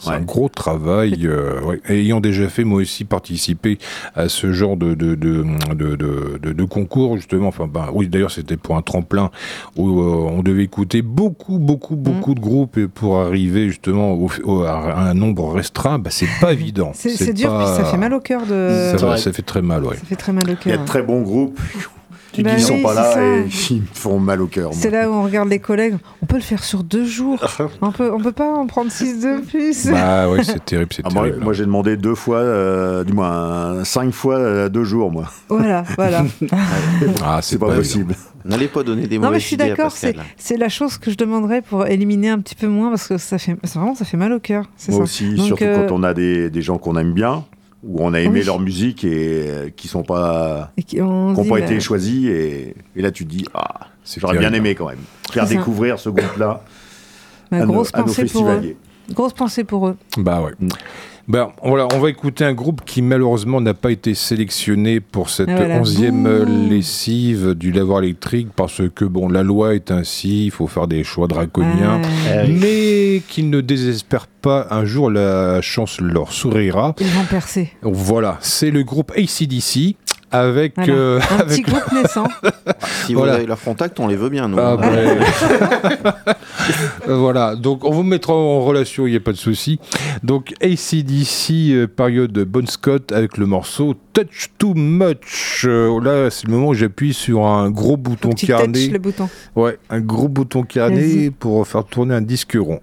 C'est Ouais. un gros travail. euh, ouais. Ayant déjà fait moi aussi participer à ce genre de, de, de, de, de- de- de concours, justement. Enfin, ben, oui, d'ailleurs, c'était pour un tremplin où euh, on devait écouter beaucoup, beaucoup, beaucoup de groupes pour arriver justement au- au- à un nombre restreint. Bah, c'est pas évident. C'est dur, pas- puis ça fait mal au cœur de. Ça, va, ça fait très mal, ouais. Ça fait très mal au Il y a cœur. de très bons groupes qui Bah ne sont oui, pas c'est là ça. et qui me font mal au cœur. C'est là où on regarde les collègues. On peut le faire sur deux jours. on peut, on peut pas en prendre six de plus. Bah ouais, c'est terrible, c'est Ah, moi, terrible. moi, j'ai demandé deux fois, euh, du moins cinq fois euh, deux jours, moi. Voilà, voilà. Ah, C'est pas, possible. N'allez pas donner des non, mais mauvaises je suis idées à d'accord. C'est la chose que je demanderais pour éliminer un petit peu moins parce que ça fait vraiment ça fait mal au cœur. C'est Moi ça. aussi, Donc, surtout euh, quand on a des, des gens qu'on aime bien, ou on a aimé Oui. leur musique et euh, qui sont pas, et qui- n'ont pas bah, été choisis. Et, et là, tu te dis, ah, C'est j'aurais bien aimé quand même faire ça. découvrir ce groupe-là bah, à, nos, grosse à nos pensée pour eux. festivaliers. Grosse pensée pour eux. Bah ouais. Ben, voilà, on va écouter un groupe qui malheureusement n'a pas été sélectionné pour cette Ah voilà. onzième lessive du lavoir électrique parce que bon, la loi est ainsi, il faut faire des choix draconiens, Ouais. mais qu'ils ne désespèrent pas, un jour la chance leur sourira. Ils vont percer. Voilà, c'est le groupe ACDC avec... Voilà. euh, Un avec- petit groupe naissant. Si Voilà. vous avez leur contact, on les veut bien, nous. Ah, ouais. Euh, voilà, donc on vous mettra en relation, il n'y a pas de souci. Donc ACDC, euh, période Bon Scott avec le morceau Touch Too Much. Euh, là, c'est le moment où j'appuie sur un gros bouton touch le bouton. Ouais, un gros bouton carnet Vas-y. pour faire tourner un disque rond.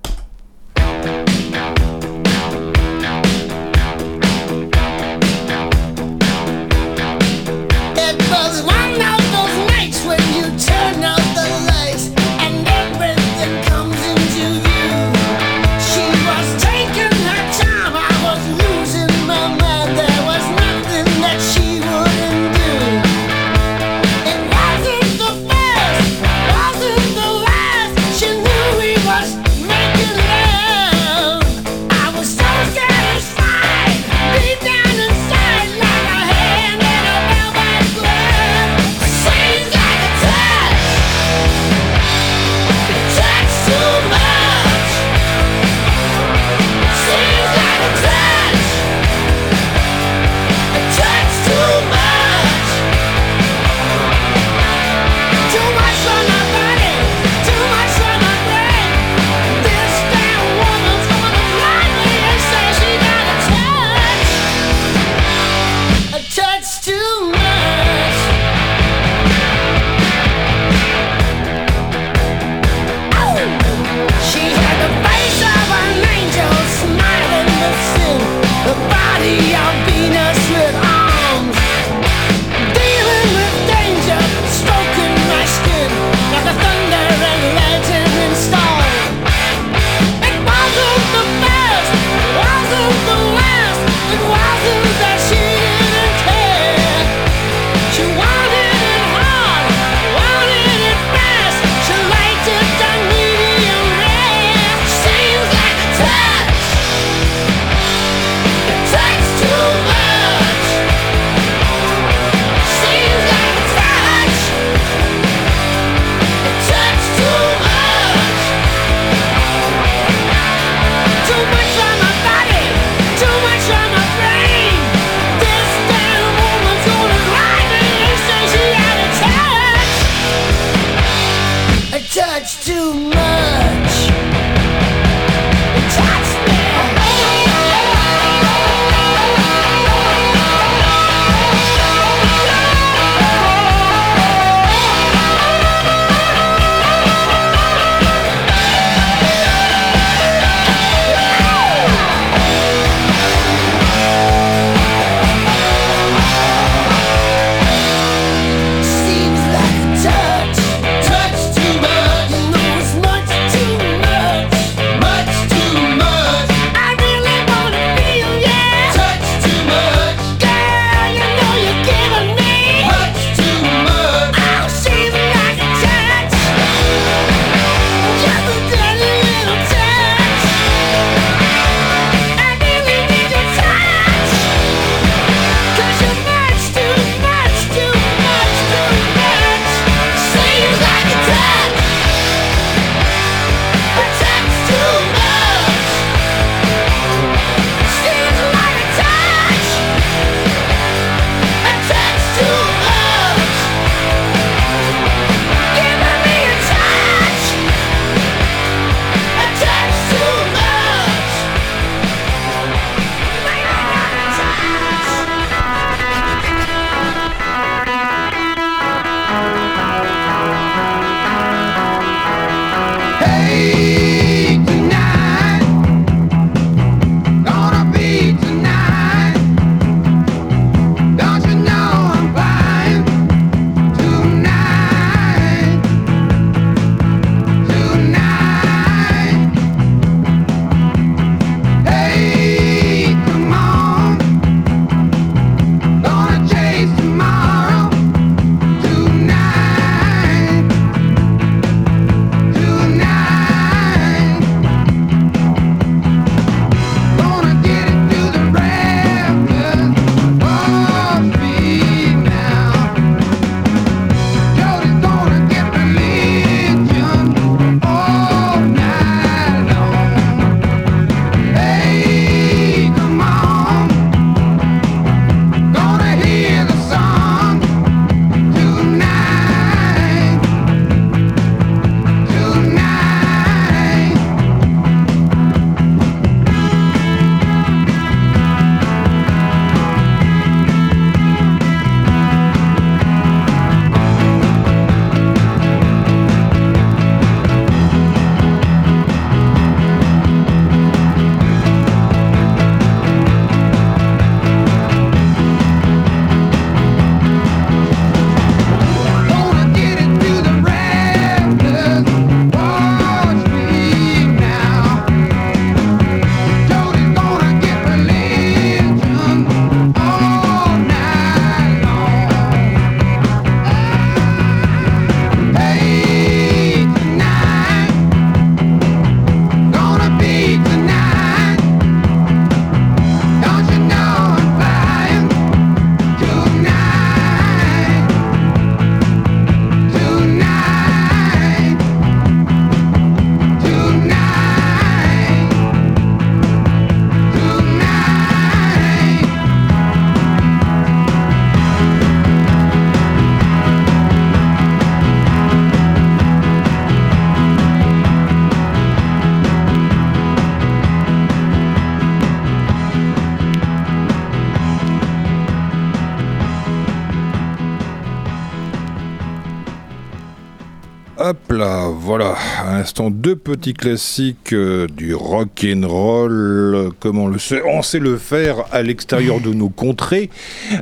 Voilà, à l'instant deux petits classiques euh, du rock and roll, comme on le sait, on sait le faire à l'extérieur de nos contrées.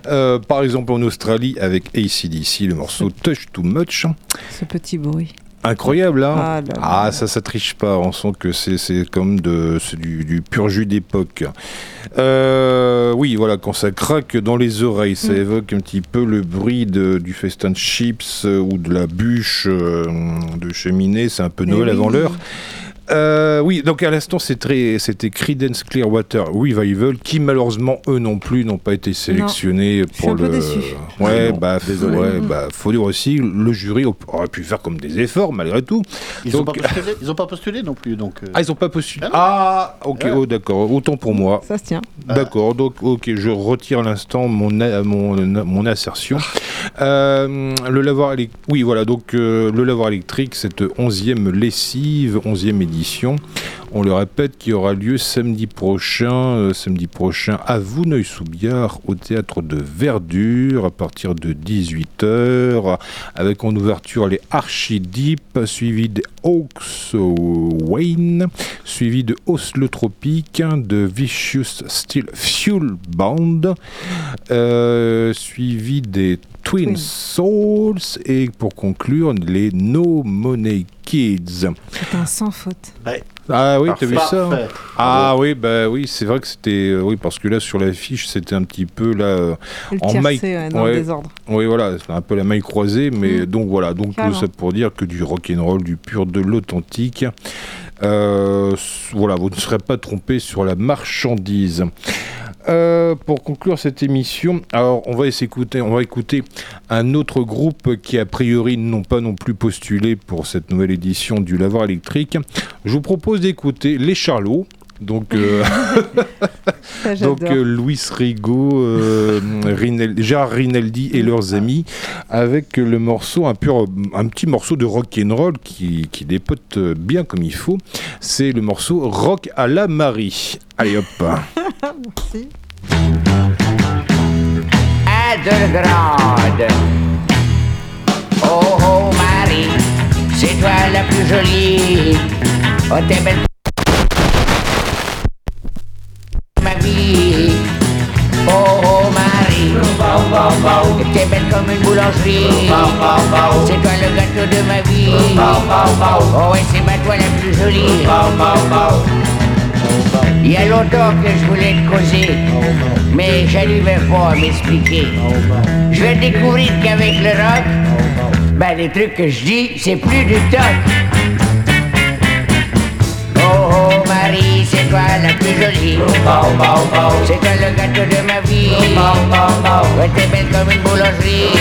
Euh, par exemple en Australie avec ACDC, le morceau Touch Too Much. Ce petit bruit. Incroyable, hein Ah là là. Ah, ça, ça triche pas. On sent que c'est comme de, du, du pur jus d'époque. Euh, oui, voilà, quand ça craque dans les oreilles, ça évoque un petit peu le bruit de- du festin de chips ou de la bûche euh, de cheminée. C'est un peu Eh Noël oui. avant l'heure. Euh, oui, donc à l'instant, c'était Creedence Clearwater Revival, qui malheureusement, eux non plus, n'ont pas été sélectionnés suis pour un peu le. Ouais, Ah non, bah, désolé. ouais, bah, faut dire aussi, le jury aurait pu faire comme des efforts malgré tout. Ils n'ont Donc- pas, postulé- ils ont pas postulé non plus. Donc, euh, Ah, ils ont pas postulé. Ah Ah, ok, Ah. oh, d'accord, autant pour moi. Ça se tient. D'accord, donc ok, je retire à l'instant mon, a- mon, mon assertion. Euh, le lavoir électrique, oui voilà, donc euh, le lavoir électrique, cette onzième lessive, onzième édition, édition on le répète, qui aura lieu samedi prochain, euh, samedi prochain à Vouneuil-sous-Biard, au théâtre de Verdure, à partir de 18h, avec en ouverture les Archideep, suivi des Hawks Wayne, suivi de Oslo Tropique, de Vicious Steel Fuel Band, euh, suivi des Twin Twin. Souls et pour conclure les No Money Kids. C'est un sans faute. Ah oui, t'as vu ça hein. Ah oui, bah oui, c'est vrai que c'était euh, oui parce que là sur l'affiche c'était un petit peu là, euh, Le En maille- ouais, dans ouais. le désordre. oui voilà, c'est un peu la maille croisée, mais Mm. donc voilà, donc tout Carrément. ça pour dire que du rock and roll, du pur, de l'authentique. Euh, voilà, vous ne serez pas trompé sur la marchandise. Euh, pour conclure cette émission, alors on va s'écouter, on va écouter un autre groupe qui a priori n'ont pas non plus postulé pour cette nouvelle édition du Lavoir électrique. Je vous propose d'écouter les Charlots. Donc, euh, Ça, donc euh, Luis Rigaud, euh, Rinel- Gérard Rinaldi et leurs amis, avec le morceau, un, pur, un petit morceau de rock and roll qui, qui dépote bien comme il faut. C'est le morceau Rock à la Marie. Allez hop. Merci. à. Oh oh Marie, c'est toi la plus jolie. Oh t'es belle Oh oh Marie, t'es belle comme une boulangerie. C'est toi le gâteau de ma vie. Oh ouais c'est ma toi la plus jolie. Il y a longtemps que je voulais te causer, mais j'arrivais pas à m'expliquer. Je vais découvrir qu'avec le rock, ben les trucs que je dis, c'est plus du toc. Marie, c'est toi la plus jolie. C'est toi le gâteau de ma vie. Ouais, t'es belle comme une boulangerie.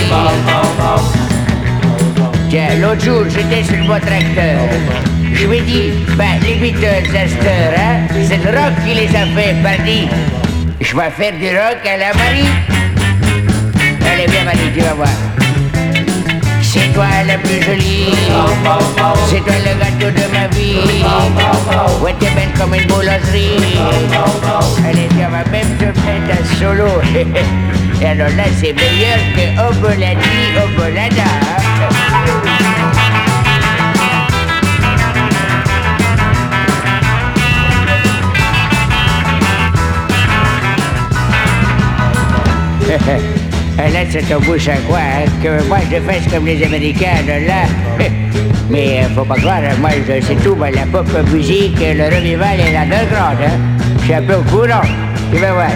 Tiens, l'autre jour, j'étais sur bon tracteur. Je ai dit, ben, les Beatles à cette heure, hein, c'est le rock qui les a fait, pardi. Je vais faire du rock à la Marie. Allez, bien, Marie, tu vas voir. C'est toi la plus jolie. C'est toi le gâteau de ma vie. Ouais, t'es belle comme une boulangerie. Allez, on va même te mettre un solo. Et alors là, c'est meilleur que Oboladi, Obolada. Et là, c'est ton bouche à quoi, hein, que moi je fasse comme les Américains, là. Mais faut pas croire, moi je sais tout, moi, la pop musique, le revival et l'underground, hein. Je suis un peu au courant, tu vas voir.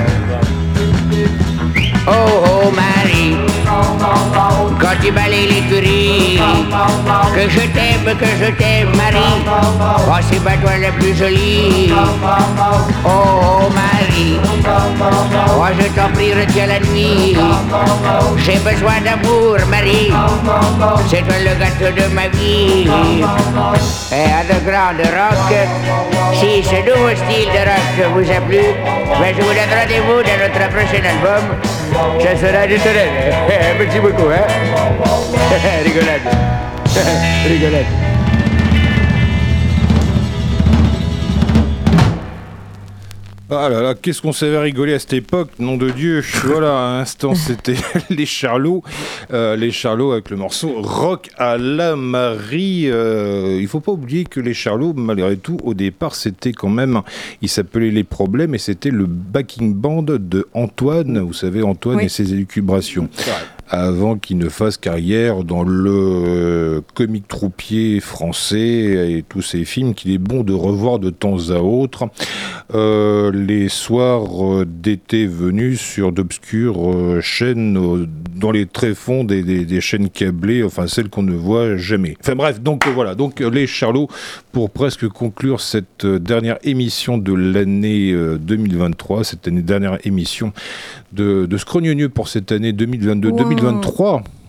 Oh oh Marie, quand tu balayes l'écurie, que je t'aime, que je t'aime Marie, oh c'est pas toi la plus jolie. Oh oh Marie, oh je t'en prie retiens la nuit, j'ai besoin d'amour Marie, c'est toi le gâteau de ma vie. Et underground rock, si ce nouveau style de rock vous a plu, ben, je vous donne rendez-vous dans notre prochain album. Ça sera du tonnerre. Merci beaucoup, hein. Rigolade. Rigolade. Ah là là, qu'est-ce qu'on savait rigoler à cette époque, nom de Dieu. Voilà, à l'instant, c'était les Charlots. Euh, les Charlots avec le morceau Rock à la Marie. Euh, il faut pas oublier que les Charlots, malgré tout, au départ, c'était quand même. Ils s'appelaient Les Problèmes et c'était le backing band de Antoine. Vous savez, Antoine Oui. et ses élucubrations. Avant qu'il ne fasse carrière dans le euh, comique troupier français et tous ces films qu'il est bon de revoir de temps à autre. Euh, les soirs euh, d'été venus sur d'obscures chaînes dans les tréfonds des, des, des chaînes câblées, enfin celles qu'on ne voit jamais. Enfin bref, donc voilà, donc les Charlots pour presque conclure cette dernière émission de l'année euh, 2023, cette année, dernière émission de, de Scrognonieux pour cette année 2022-2023.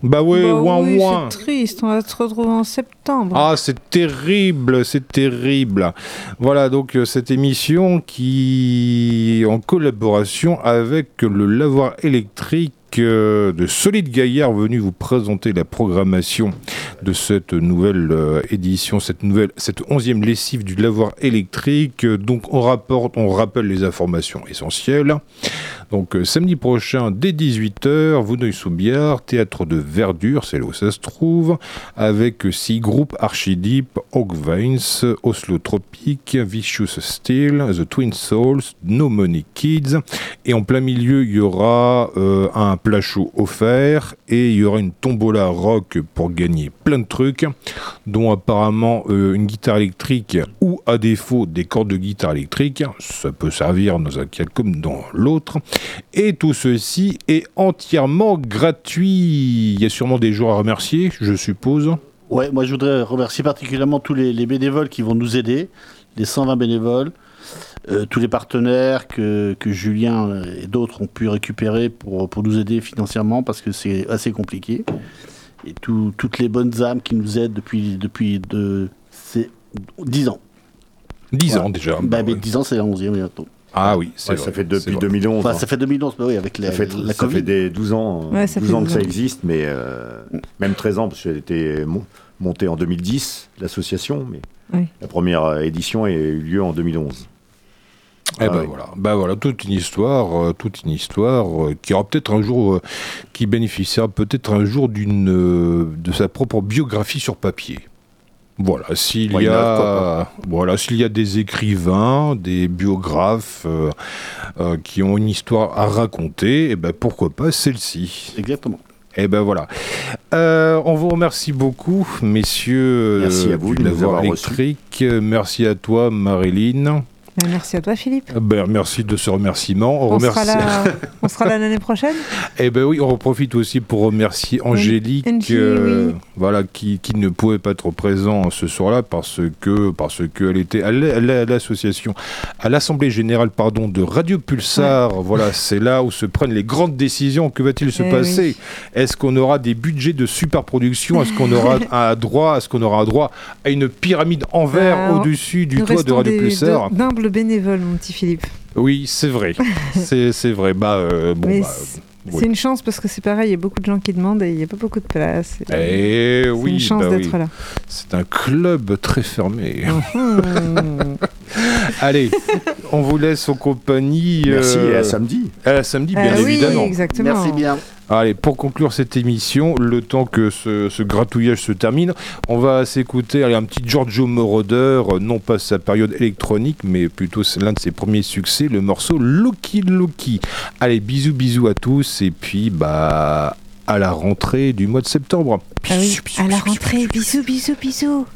Bah ouais, Bah ouin oui, ouin. c'est triste, on va se retrouver en septembre. Ah, c'est terrible, c'est terrible. Voilà donc euh, cette émission qui en collaboration avec le lavoir électrique euh, de Solide Gaillard venu vous présenter la programmation de cette nouvelle euh, édition, cette nouvelle, cette onzième lessive du lavoir électrique. Donc on rapporte, on rappelle les informations essentielles. Donc euh, samedi prochain dès 18h, Vouneuil-sous-Biard, théâtre de verdure, c'est là où ça se trouve, avec six groupes Archideep, Hawkvines, Oslo Tropic, Vicious Steel, The Twin Souls, No Money Kids. Et en plein milieu, il y aura euh, un plat chaud offert et il y aura une tombola rock pour gagner plein de trucs, dont apparemment euh, une guitare électrique ou à défaut des cordes de guitare électrique. Ça peut servir dans un cas comme dans l'autre. Et tout ceci est entièrement gratuit. Il y a sûrement des jours à remercier, je suppose. Ouais, moi je voudrais remercier particulièrement tous les, les bénévoles qui vont nous aider, les 120 bénévoles, euh, tous les partenaires que, que Julien et d'autres ont pu récupérer pour, pour nous aider financièrement parce que c'est assez compliqué. Et tout- toutes les bonnes âmes qui nous aident depuis, depuis de, c'est 10 ans. 10 Voilà. ans déjà. Bah, Bah mais ouais. 10 ans, c'est la 11e bientôt. Ah oui, c'est Ouais, vrai, ça fait depuis vrai. 2011. Enfin, hein. ça fait 2011, bah oui, avec la, Ça fait, la ça Covid. fait des 12 ans, Ouais, ça 12 fait ans que 12 ça existe, mais euh, même 13 ans, parce qu'elle était mon- montée en 2010, l'association, mais Oui. la première édition a eu lieu en 2011. Eh Ah ben oui. voilà, bah voilà, toute une histoire, euh, toute une histoire euh, qui aura peut-être un jour, euh, qui bénéficiera peut-être un jour d'une euh, de sa propre biographie sur papier. Voilà, s'il y a, pourquoi voilà, s'il y a des écrivains, des biographes euh, euh, qui ont une histoire à raconter, et ben pourquoi pas celle-ci. Exactement. Et ben voilà. Euh, on vous remercie beaucoup, messieurs Merci à vous de nous avoir. Merci à toi, Marilyn. Merci à toi, Philippe. Euh, Ben, merci de ce remerciement. On, On remercie. sera là, on sera là l'année prochaine. Eh ben oui, on en profite aussi pour remercier Angélique, Angie, euh, oui. voilà, qui, qui ne pouvait pas être présent ce soir-là parce que parce qu'elle était à la- à la- à l'association, à l'assemblée générale, pardon, de Radio Pulsar. Voilà, c'est là où se prennent les grandes décisions. Que va-t-il se Eh passer? oui. Est-ce qu'on aura des budgets de superproduction? Est-ce qu'on aura un droit? Est-ce qu'on aura droit à une pyramide en verre au-dessus du toit de Radio Pulsar? de- bénévoles, mon petit Philippe. Oui, c'est vrai. c'est vrai. Bah euh, bon. Mais bah, c'est- oui. une chance parce que c'est pareil, il y a beaucoup de gens qui demandent et il n'y a pas beaucoup de place. Et- Eh c'est oui, une chance bah d'être oui. là. C'est un club très fermé. Hum. Allez, on vous laisse en compagnie. Merci euh, et à samedi. à samedi, bien Ah oui, évidemment. exactement. Merci bien. Allez, pour conclure cette émission, le temps que ce, ce gratouillage se termine, on va s'écouter un petit Giorgio Moroder, non pas sa période électronique, mais plutôt c'est l'un de ses premiers succès, le morceau Loki Loki. Allez, bisous bisous à tous, et puis bah à la rentrée du mois de septembre. Ah oui, à la rentrée, bisous, bisous, bisous.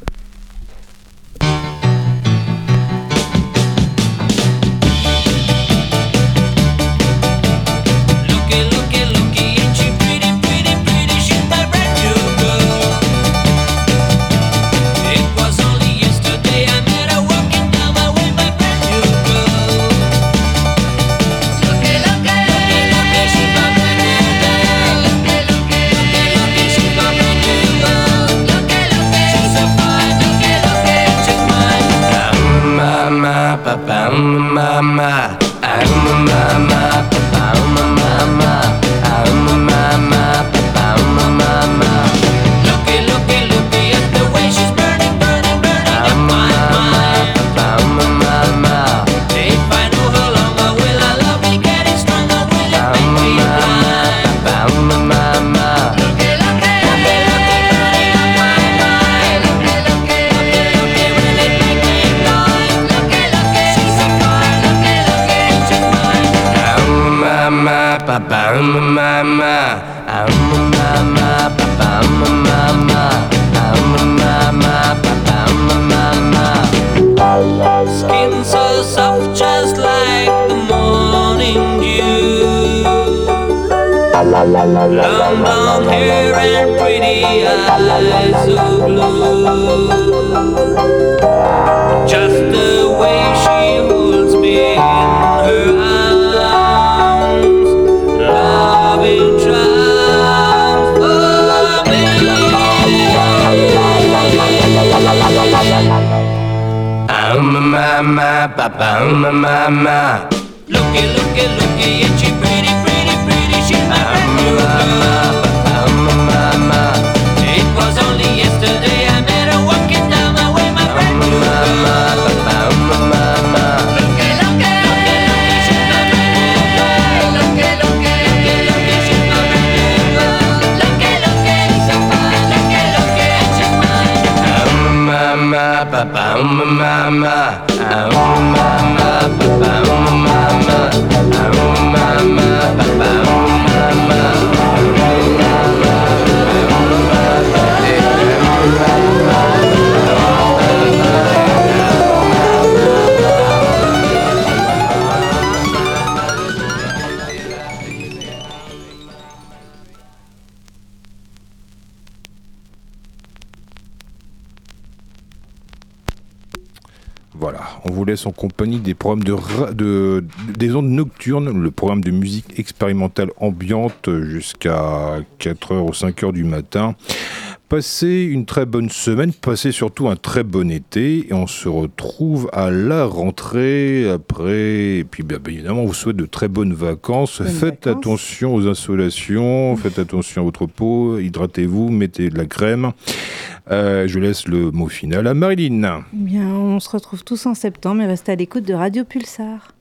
En compagnie des programmes de, des ondes nocturnes, le programme de musique expérimentale ambiante jusqu'à 4h ou 5h du matin. Passez une très bonne semaine, passez surtout un très bon été et on se retrouve à la rentrée après. Et puis bien, bien évidemment, on vous souhaite de très bonnes vacances. Bonnes faites vacances. attention aux insolations, faites attention à votre peau, hydratez-vous, mettez de la crème. Euh, je laisse le mot final à Marilyn. On se retrouve tous en septembre et restez à l'écoute de Radio Pulsar.